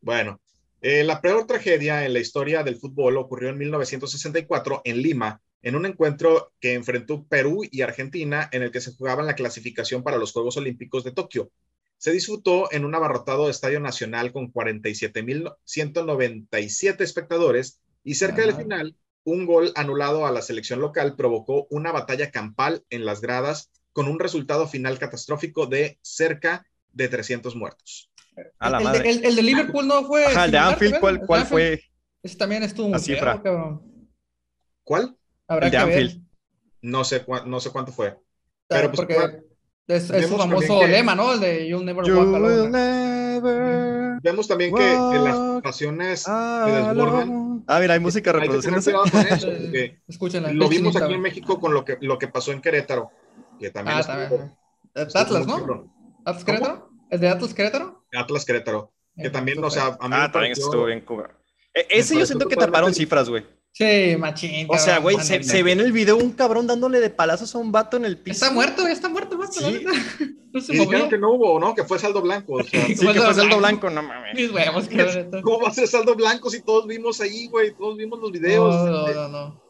Bueno, eh, la peor tragedia en la historia del fútbol ocurrió en 1964 en Lima, en un encuentro que enfrentó Perú y Argentina en el que se jugaba la clasificación para los Juegos Olímpicos de Tokio. se disputó en un abarrotado estadio nacional con 47.197 espectadores y cerca del final, un gol anulado a la selección local provocó una batalla campal en las gradas con un resultado final catastrófico de cerca de 300 muertos. A la madre. El, de Liverpool no fue. el de Anfield, ¿cuál, fue? Ese también estuvo muy cifra. ¿Cuál? el de Anfield. No sé, no sé cuánto fue. Pero pues, porque es, su famoso lema, ¿no? El de You'll Never Walk Alone. Vemos también que, que, las pasiones se desbordan. Ah, mira, hay música reproduciendo. Escúchenla. Lo vimos aquí en México con lo que, lo que pasó en Querétaro. Que también ah, también. Atlas, ¿no? ¿Atlas Querétaro? ¿El de Atlas Querétaro? Atlas Querétaro. Que también, o sea, a mí Ah, también estuvo bien e, Ese yo siento que taparon cifras, güey. Sí, machín. O sea, güey, se, ve en el video un cabrón dándole de palazos a un vato en el piso. Está muerto, ya está muerto, vato. Sí. No se y que no hubo, ¿no? Que fue saldo blanco. O sea. sí, que fue saldo blanco, no mames. Mis huevos, cabrón. ¿Cómo va a ser saldo blanco si todos vimos ahí, güey? Todos vimos los videos. No, no, no.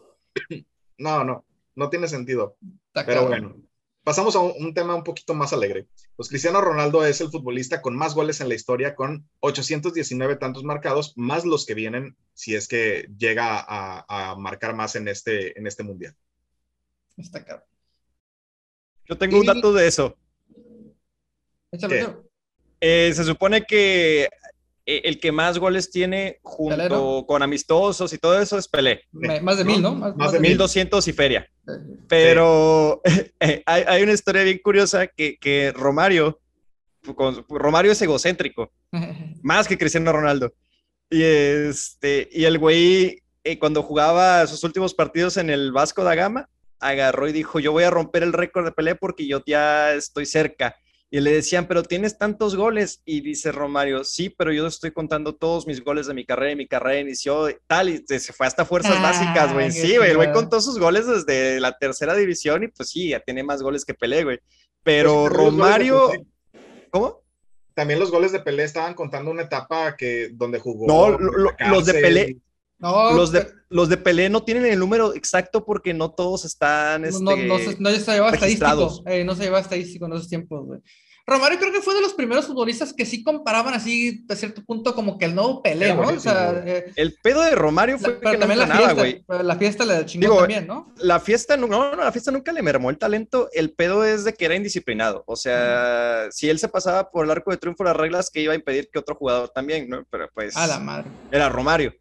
No, no, no tiene sentido. Pero bueno, Pasamos a un, tema un poquito más alegre. Pues Cristiano Ronaldo es el futbolista con más goles en la historia, con 819 tantos marcados, más los que vienen si es que llega a, marcar más en este, en este mundial. Está claro. Yo tengo un dato de eso. Eh, se supone que el que más goles tiene junto con amistosos y todo eso es Pelé. más de mil, ¿no? Más, de mil doscientos y feria. Pero eh, hay, una historia bien curiosa que, que Romario, Romario es egocéntrico, más que Cristiano Ronaldo. Y, este, y el güey, eh, cuando jugaba sus últimos partidos en el Vasco da Gama, agarró y dijo, yo voy a romper el récord de Pelé porque yo ya estoy cerca. Y le decían, pero tienes tantos goles. Y dice Romario, sí, pero yo estoy contando todos mis goles de mi carrera y mi carrera inició tal y se fue hasta fuerzas básicas, güey. Sí, güey, el güey contó sus goles desde la tercera división y pues sí, ya tiene más goles que Pelé, güey. Pero pues Romario, ¿cómo? También los goles de Pelé estaban contando una etapa que donde jugó. No, los de Pelé. No, los de, los de Pelé no tienen el número exacto porque no todos están. no, no, no, se, no se llevaba estadístico. Eh, no se llevaba estadístico en esos tiempos, güey. Romario creo que fue de los primeros futbolistas que sí comparaban así a cierto punto como que el nuevo Pelé, ¿no? O sea, eh, el pedo de Romario fue que también la, fiesta, güey. la fiesta le chingó también, ¿no? La fiesta, no, no, la fiesta nunca le mermó el talento. El pedo es de que era indisciplinado. O sea, si él se pasaba por el arco de triunfo las reglas que iba a impedir que otro jugador también, ¿no? Pero pues... A la madre. Era Romario.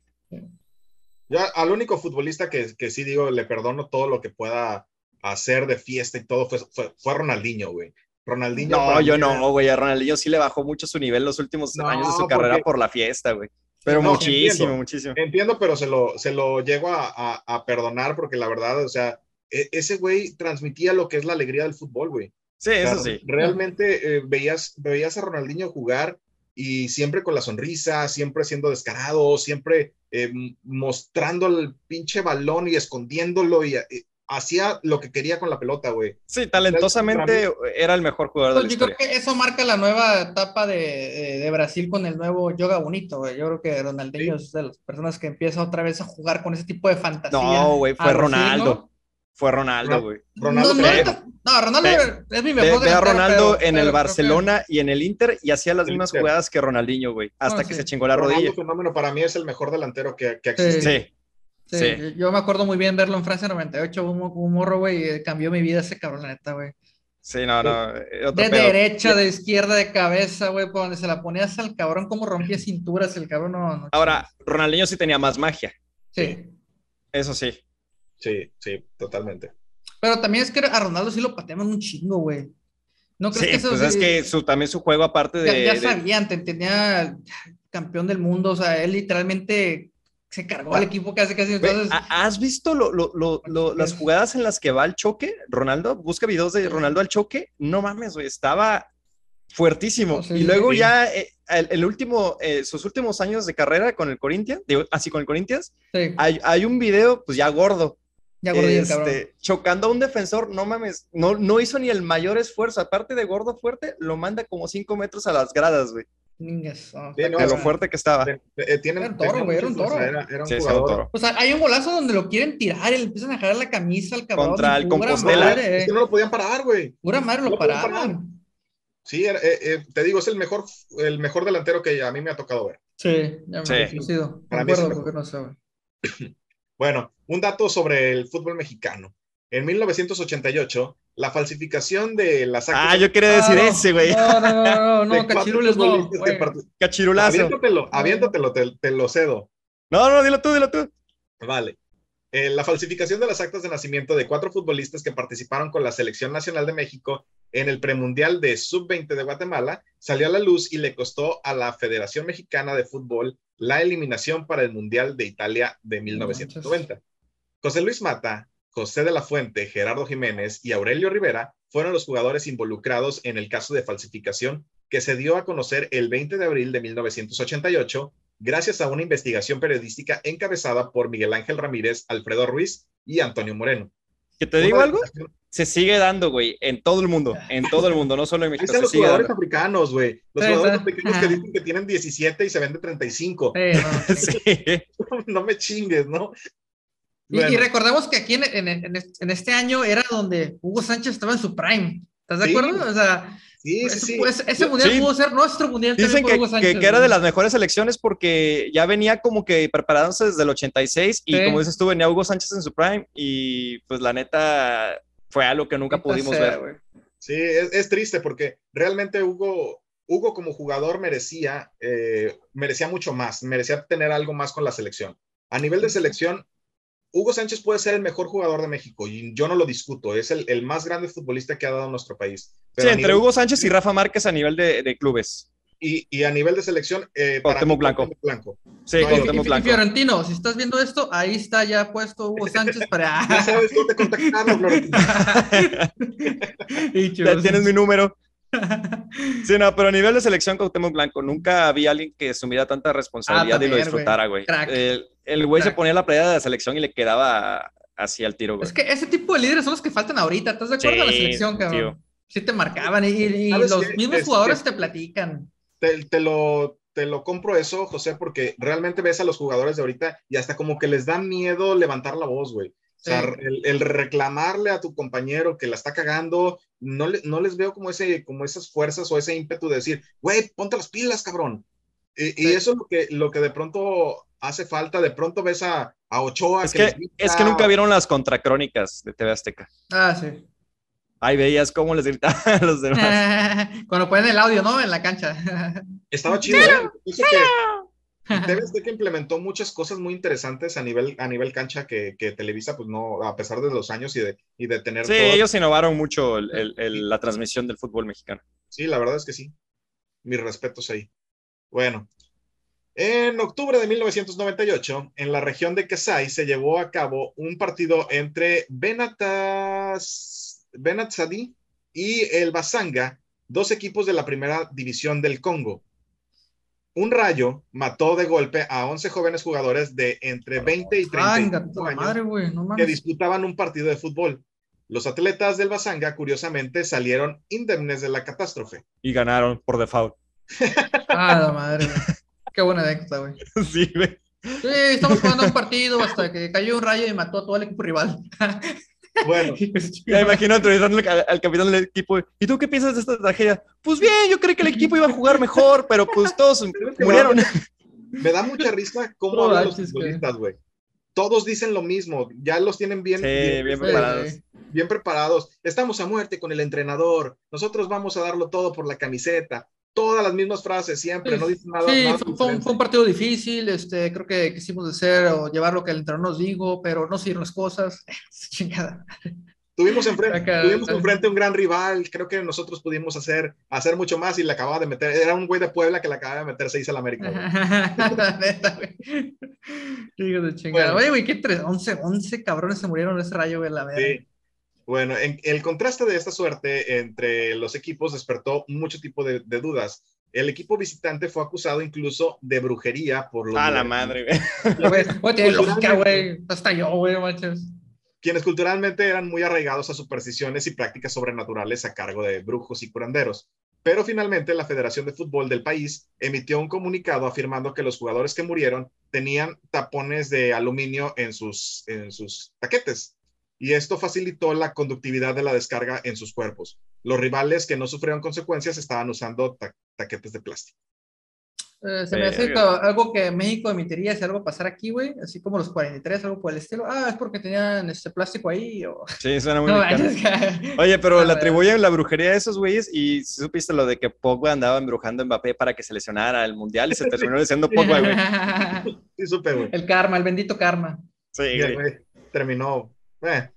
Ya al único futbolista que, que sí digo, le perdono todo lo que pueda hacer de fiesta y todo fue, fue, fue Ronaldinho, güey. Ronaldinho. No, yo no, güey. A Ronaldinho sí le bajó mucho su nivel los últimos años de su carrera por la fiesta, güey. Pero muchísimo, muchísimo. Entiendo, pero se lo, se lo llego a, a, perdonar porque la verdad, o sea, e, ese güey transmitía lo que es la alegría del fútbol, güey. Sí, eso sí. Realmente eh, veías, veías a Ronaldinho jugar y siempre con la sonrisa, siempre siendo descarado, siempre eh, mostrando el pinche balón y escondiéndolo y, eh, hacía lo que quería con la pelota, güey. Sí, talentosamente era el mejor jugador de la Yo creo que eso marca la nueva etapa de, de, Brasil con el nuevo yoga bonito, güey. Yo creo que Ronaldinho es de las personas que empieza otra vez a jugar con ese tipo de fantasía. No, güey, fue Ronaldo. Fue Ronaldo, güey. Ronaldo, no, Ronaldo es mi mejor. Ve, a Ronaldo en el Barcelona y en el Inter y hacía las mismas jugadas que Ronaldinho, güey, hasta que se chingó la rodilla. Ronaldo fenómeno para mí es el mejor delantero que, que existe. Sí. Sí, Yo me acuerdo muy bien verlo en Francia 98, un, un morro, güey, cambió mi vida ese cabrón, la neta, güey. Sí, no, no. Eh, de derecha, de izquierda, de cabeza, güey, por donde se la ponías al cabrón, como rompía cinturas, el cabrón no. Ahora, Ronaldinho sí tenía más magia. Sí. Eso sí. Sí, sí, totalmente. Pero también es que a Ronaldo sí lo pateaban un chingo, güey. ¿No crees que eso pues es que su, también su juego, aparte de. Ya, ya sabían, tenía campeón del mundo, o sea, él literalmente se cargó al equipo casi, casi. Entonces... ¿Has visto las jugadas en las que va al choque, Ronaldo? Busca videos de Ronaldo al choque. No mames, güey, estaba fuertísimo. y luego ya eh, el, último, eh, sus últimos años de carrera con el Corinthians, así con el Corinthians, hay, hay, un video, pues ya gordo. Ya gordo este, chocando a un defensor, no mames, no, no hizo ni el mayor esfuerzo. Aparte de gordo fuerte, lo manda como cinco metros a las gradas, güey. de lo fuerte que estaba. Eh, era un toro, güey, era un toro. Era, un jugador. O sea, hay un golazo donde lo quieren tirar y le empiezan a jalar la camisa al cabrón. Contra el Compostela. es que no lo podían parar, güey. Pura madre lo, pararon. Sí, eh, eh, te digo, es el mejor, el mejor delantero que a mí me ha tocado ver. Sí, ya me sí. sido. Para mí no sabe. Bueno, un dato sobre el fútbol mexicano. En 1988, la falsificación de las actas. Ah, yo quería decir ah, ese, güey. No, no, no, no, no cachirules no. Cachirulazo. Aviéntatelo, aviéntatelo, te, te, lo cedo. No, no, dilo tú, dilo tú. Vale. Eh, la falsificación de las actas de nacimiento de cuatro futbolistas que participaron con la Selección Nacional de México en el premundial de Sub-20 de Guatemala salió a la luz y le costó a la Federación Mexicana de Fútbol la eliminación para el Mundial de Italia de 1990. José Luis Mata, José de la Fuente, Gerardo Jiménez y Aurelio Rivera fueron los jugadores involucrados en el caso de falsificación que se dio a conocer el 20 de abril de 1988 gracias a una investigación periodística encabezada por Miguel Ángel Ramírez, Alfredo Ruiz y Antonio Moreno. ¿Que te digo algo? Se sigue dando, güey, en todo el mundo, en todo el mundo, no solo en México. Están los jugadores africanos, güey. Los jugadores africanos que dicen que tienen 17 y se venden 35. Sí, no, me chingues, ¿no? Y, recordemos que aquí en, en, este año era donde Hugo Sánchez estaba en su prime. ¿Estás de acuerdo? O sea, Sí, sí, pues, ese mundial pudo ser nuestro mundial. Dicen que, que, era de las mejores elecciones porque ya venía como que preparándose desde el 86 y como dices tú, venía Hugo Sánchez en su prime y pues la neta fue algo que nunca pudimos ver. Sí, es, triste porque realmente Hugo, Hugo como jugador merecía, eh, merecía mucho más, merecía tener algo más con la selección. A nivel de selección, Hugo Sánchez puede ser el mejor jugador de México y yo no lo discuto, es el, el más grande futbolista que ha dado nuestro país. sí, entre Hugo Sánchez y Rafa Márquez a nivel de, de clubes. Y, y, a nivel de selección, eh, Blanco. Blanco. Sí, no, Blanco. Fiorentino, si estás viendo esto, ahí está ya puesto Hugo Sánchez para. ya sabes dónde contactarlo, Florentino. ya tienes mi número. Sí, no, pero a nivel de selección Cuauhtémoc Blanco, nunca había alguien que asumiera tanta responsabilidad ah, y lo disfrutara, güey. El güey se ponía la playa de la selección y le quedaba así al tiro, güey. Es que ese tipo de líderes son los que faltan ahorita, ¿estás de acuerdo? a la selección, cabrón. Sí te marcaban y, los mismos este, jugadores te platican. Te, lo, te lo compro eso, José, porque realmente ves a los jugadores de ahorita y hasta como que les da miedo levantar la voz, güey. O sea, el, reclamarle a tu compañero que la está cagando, no, no les veo como, ese, como esas fuerzas o ese ímpetu de decir, güey, ponte las pilas, cabrón. Y, y, eso es lo que, lo que de pronto hace falta. De pronto ves a, a Ochoa. Es que, es que nunca vieron las contracrónicas de TV Azteca. Ah, sí. Ahí veías cómo les gritaban a los demás. Cuando ponen el audio, ¿no? En la cancha. Estaba chido. ¿eh? que TV Azteca implementó muchas cosas muy interesantes a nivel, a nivel cancha que, que, Televisa, pues no, a pesar de los años y de, y de tener. Sí, ellos innovaron mucho el, el, la transmisión del fútbol mexicano. Sí, la verdad es que sí. Mis respetos ahí. Bueno, en octubre de 1998, en la región de Kasai, se llevó a cabo un partido entre Benatas, Benatzadi y el Basanga, dos equipos de la primera división del Congo. Un rayo mató de golpe a 11 jóvenes jugadores de entre 20 y 30 años que disputaban un partido de fútbol. Los atletas del Basanga, curiosamente, salieron indemnes de la catástrofe. Y ganaron por default. ah, la madre. Qué buena anécdota, güey. Sí, güey. Sí, estamos jugando un partido hasta que cayó un rayo y mató a todo el equipo rival. Bueno, ya imagino entrevistando al, capitán del equipo. ¿Y tú qué piensas de esta tragedia? Pues bien, yo creo que el equipo iba a jugar mejor, pero pues todos murieron. Me da mucha risa cómo hablan los futbolistas, güey. Todos dicen lo mismo, ya los tienen bien, bien, preparados. Bien preparados. Estamos a muerte con el entrenador. Nosotros vamos a darlo todo por la camiseta todas las mismas frases siempre, no dicen nada. Sí, fue, un, partido difícil, este, creo que quisimos hacer o llevar lo que el entrenador nos dijo, pero no siguieron las cosas. Chingada. Tuvimos enfrente, tuvimos enfrente un gran rival, creo que nosotros pudimos hacer, hacer mucho más y le acababa de meter, era un güey de Puebla que le acababa de meter seis a la América. Hijo de chingada. Oye, güey, qué tres, 11, 11 cabrones se murieron en ese rayo, güey, la verdad. Sí. Bueno, en, el contraste de esta suerte entre los equipos despertó mucho tipo de, dudas. El equipo visitante fue acusado incluso de brujería por los... Ah, la madre, güey. lógica, güey. Hasta yo, güey, Quienes culturalmente eran muy arraigados a supersticiones y prácticas sobrenaturales a cargo de brujos y curanderos. Pero finalmente la Federación de Fútbol del país emitió un comunicado afirmando que los jugadores que murieron tenían tapones de aluminio en sus, en sus taquetes y esto facilitó la conductividad de la descarga en sus cuerpos. los rivales que no sufrieron consecuencias estaban usando taquetes de plástico. Eh, se me hace algo que México emitiría si algo pasara aquí, güey, así como los 43, algo por el estilo. Ah, es porque tenían este plástico ahí. O... Sí, suena muy Oye, pero le atribuyen la brujería a esos güeyes y supiste lo de que Pogba andaba embrujando a Mbappé para que se lesionara el mundial y se terminó lesionando Pogba, güey. Sí, supe, güey. El karma, el bendito karma. Sí, güey. Terminó. Eh.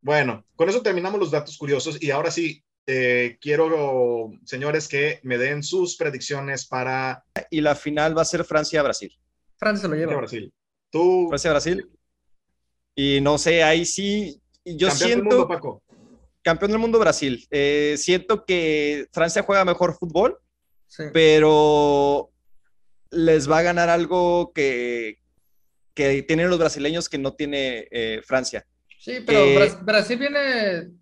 Bueno, con eso terminamos los datos curiosos y ahora sí, eh, quiero, señores, que me den sus predicciones para... Y la final va a ser Francia-Brasil. Francia se lo lleva. Brasil. ¿Tú? Francia-Brasil. Y no sé, ahí sí, yo Campeón siento... Del mundo, Paco. Campeón del mundo Brasil. Eh, siento que Francia juega mejor fútbol, pero les va a ganar algo que, que tienen los brasileños que no tiene eh, Francia. Sí, pero Brasil viene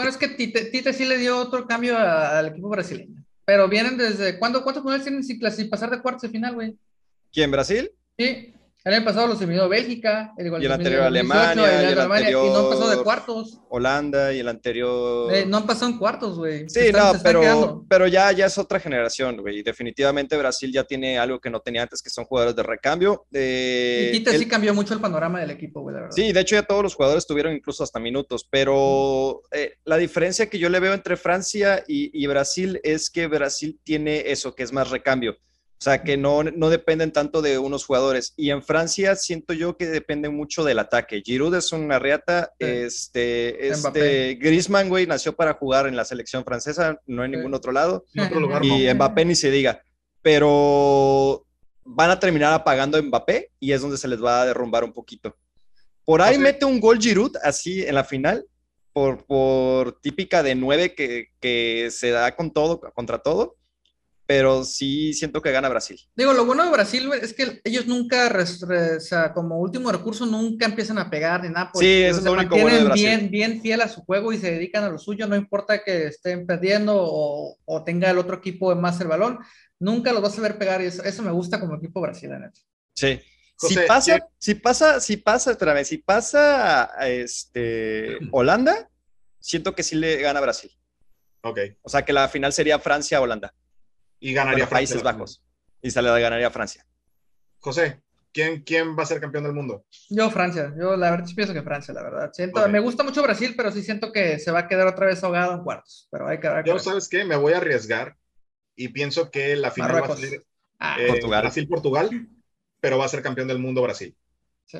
bueno, es que Tite, sí le dio otro cambio al equipo brasileño. Pero vienen desde. ¿cuándo, ¿Cuántos mundiales tienen sin, pasar de cuartos de final, güey? ¿Quién, Brasil? Sí. El año pasado los eliminó Bélgica, el, y el anterior Alemania, y, el anterior y no han pasado de cuartos. Holanda y el anterior. Eh, no han pasado en cuartos, güey. Sí, no, pero, pero ya, ya es otra generación, güey. Definitivamente Brasil ya tiene algo que no tenía antes, que son jugadores de recambio. Eh, y Tite sí cambió mucho el panorama del equipo, güey, la verdad. Sí, de hecho ya todos los jugadores tuvieron incluso hasta minutos, pero eh, la diferencia que yo le veo entre Francia y Brasil es que Brasil tiene eso, que es más recambio. O sea, que no, no dependen tanto de unos jugadores. Y en Francia siento yo que depende mucho del ataque. Giroud es una reata. Este, este Griezmann, güey, nació para jugar en la selección francesa, no en ningún otro lado. y Mbappé ni se diga. Pero van a terminar apagando a Mbappé y es donde se les va a derrumbar un poquito. Por ahí mete un gol Giroud así en la final, por, por típica de nueve que, que se da con todo, contra todo pero sí siento que gana Brasil. Digo, lo bueno de Brasil es que ellos nunca, como último recurso, nunca empiezan a pegar ni nada. sí, eso es lo único bueno de Brasil. Bien, bien fiel a su juego y se dedican a lo suyo, no importa que estén perdiendo o, o tenga el otro equipo más el balón, nunca los vas a ver pegar y eso, eso me gusta como equipo brasileño. Sí. si pasa, si pasa, si pasa, otra vez, si pasa este, Holanda, siento que sí le gana Brasil. Ok. O sea, que la final sería Francia-Holanda. Y ganaría Francia. Países Bajos. Y sale ganaría Francia. José, ¿quién, ¿quién va a ser campeón del mundo? Yo, Francia. Yo, la verdad, sí pienso que Francia, la verdad. Siento, Me gusta mucho Brasil, pero sí siento que se va a quedar otra vez ahogado en cuartos. Pero hay que Yo, ¿sabes qué? Me voy a arriesgar y pienso que la final va a ser ah. eh, Brasil-Portugal, pero va a ser campeón del mundo Brasil. Sí.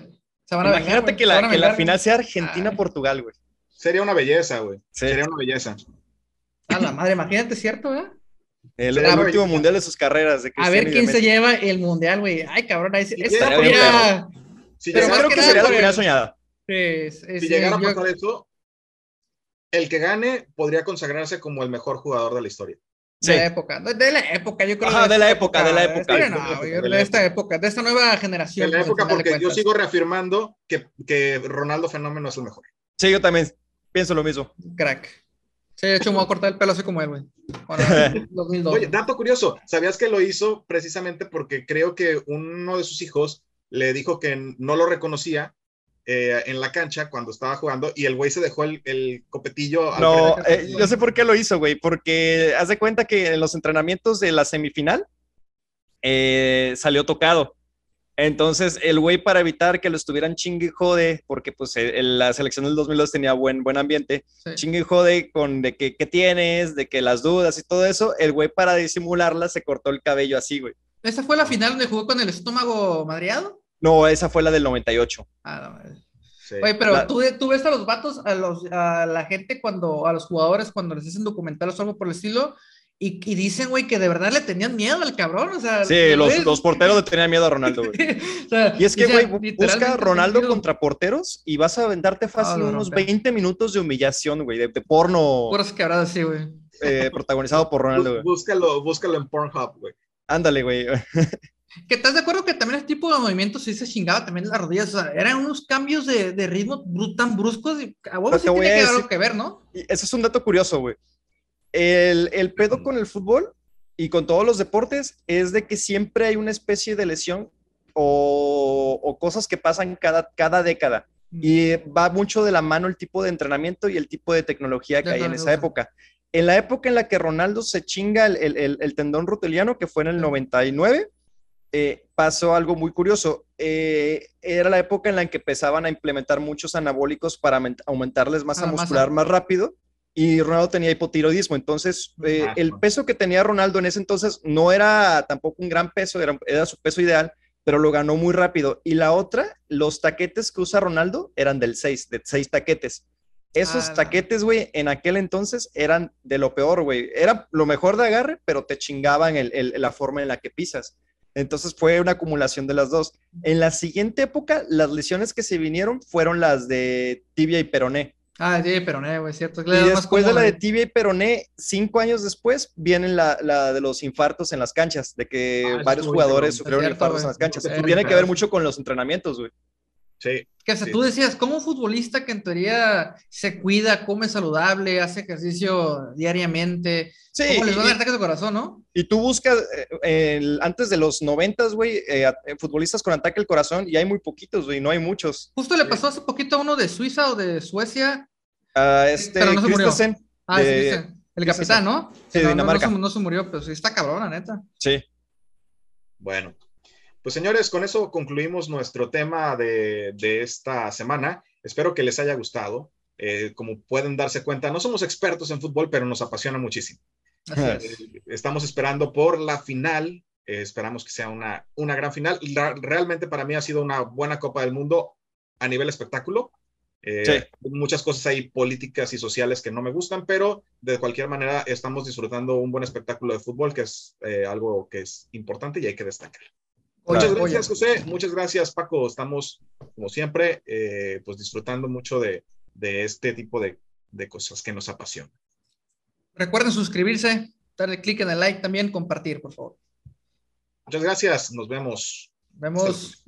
Imagínate que, la, que la, final sea Argentina-Portugal, güey. Sería una belleza, güey. Sería una belleza. A la madre, imagínate, ¿cierto, eh? El, último mundial de sus carreras. De a ver quién se lleva el mundial, güey. Ay, cabrón, ahí sí, esta sería... Sí, pero creo que, sería la final soñada. Sí, si llegara a pasar eso, el que gane podría consagrarse como el mejor jugador de la historia. De la época, de, la época, yo creo. Ajá, de, la época, de la época. De, esta época, de esta nueva generación. De la época, porque yo sigo reafirmando que, que Ronaldo Fenómeno es el mejor. Sí, yo también pienso lo mismo. Crack. Sí, de hecho me voy a cortar el pelo así como él, güey. Oye, dato curioso, ¿sabías que lo hizo precisamente porque creo que uno de sus hijos le dijo que no lo reconocía eh, en la cancha cuando estaba jugando y el güey se dejó el, copetillo. No, eh, yo sé por qué lo hizo, güey, porque haz de cuenta que en los entrenamientos de la semifinal eh, salió tocado. Entonces, el güey, para evitar que lo estuvieran chingue y jode, porque pues eh, la selección del 2002 tenía buen, buen ambiente, chingue y jode con de que qué tienes, de que las dudas y todo eso, el güey, para disimularla, se cortó el cabello así, güey. ¿Esa fue la final donde jugó con el estómago madreado? No, esa fue la del 98. Ah, no, Oye, pero ¿tú, tú, ves a los vatos, a, los, a la gente cuando, a los jugadores cuando les hacen documentales o algo por el estilo, y, dicen, güey, que de verdad le tenían miedo al cabrón, o sea. Sí, los, los, porteros le tenían miedo a Ronaldo, güey. y es que, güey, busca Ronaldo contra porteros y vas a aventarte fácil unos 20 minutos de humillación, güey, de, porno. Puras quebradas, sí, güey. Eh, protagonizado por Ronaldo, güey. Búscalo, búscalo en Pornhub, güey. Ándale, güey. ¿Que estás de acuerdo que también este tipo de movimientos sí se chingaba también las rodillas? O sea, eran unos cambios de, de ritmo tan bruscos y a vos sí tiene que algo que ver, ¿no? Eso es un dato curioso, güey. El, el pedo con el fútbol y con todos los deportes es de que siempre hay una especie de lesión o, o cosas que pasan cada, cada década. Y va mucho de la mano el tipo de entrenamiento y el tipo de tecnología que hay en esa época. En la época en la que Ronaldo se chinga el, tendón roteliano, que fue en el 99, eh, pasó algo muy curioso. Eh, era la época en la que empezaban a implementar muchos anabólicos para aumentarles masa muscular más rápido y Ronaldo tenía hipotiroidismo. Entonces, eh, el peso que tenía Ronaldo en ese entonces no era tampoco un gran peso, era, era, su peso ideal, pero lo ganó muy rápido. Y la otra, los taquetes que usa Ronaldo eran del 6, de 6 taquetes. Esos ah, taquetes, güey, en aquel entonces eran de lo peor, güey. Era lo mejor de agarre, pero te chingaban la forma en la que pisas. Entonces fue una acumulación de las dos. En la siguiente época, las lesiones que se vinieron fueron las de tibia y peroné. Ah, tibia y peroné, güey, cierto. y después de la de tibia y peroné, cinco años después, vienen la, de los infartos en las canchas, de que ah, varios jugadores sufrieron infartos en las canchas. tiene que ver mucho con los entrenamientos, güey. Sí. Que tú decías, como un futbolista que en teoría se cuida, come saludable, hace ejercicio diariamente, sí, ¿cómo les va a dar ataques de corazón, no? Y tú buscas, eh, antes de los noventas, güey, eh, eh, futbolistas con ataque al corazón, y hay muy poquitos, güey, no hay muchos. Justo le pasó hace poquito a uno de Suiza o de Suecia. A este, pero no se murió. Ah, El capitán, ¿no? Sí, de Dinamarca. No, no, se, murió, pero sí está cabrón, la neta. Sí. Bueno, pues señores, con eso concluimos nuestro tema de, esta semana. Espero que les haya gustado. Eh, como pueden darse cuenta, no somos expertos en fútbol, pero nos apasiona muchísimo. Eh, estamos esperando por la final. Eh, esperamos que sea una, una gran final. realmente para mí ha sido una buena Copa del Mundo a nivel espectáculo. Muchas cosas ahí políticas y sociales que no me gustan, pero de cualquier manera estamos disfrutando un buen espectáculo de fútbol, que es algo que es importante y hay que destacar. Muchas gracias, José. Muchas gracias, Paco. Estamos, como siempre, eh, pues disfrutando mucho de, este tipo de, cosas que nos apasionan. Recuerden suscribirse, darle clic en el like también, compartir, por favor. Muchas gracias. Nos vemos. Vemos.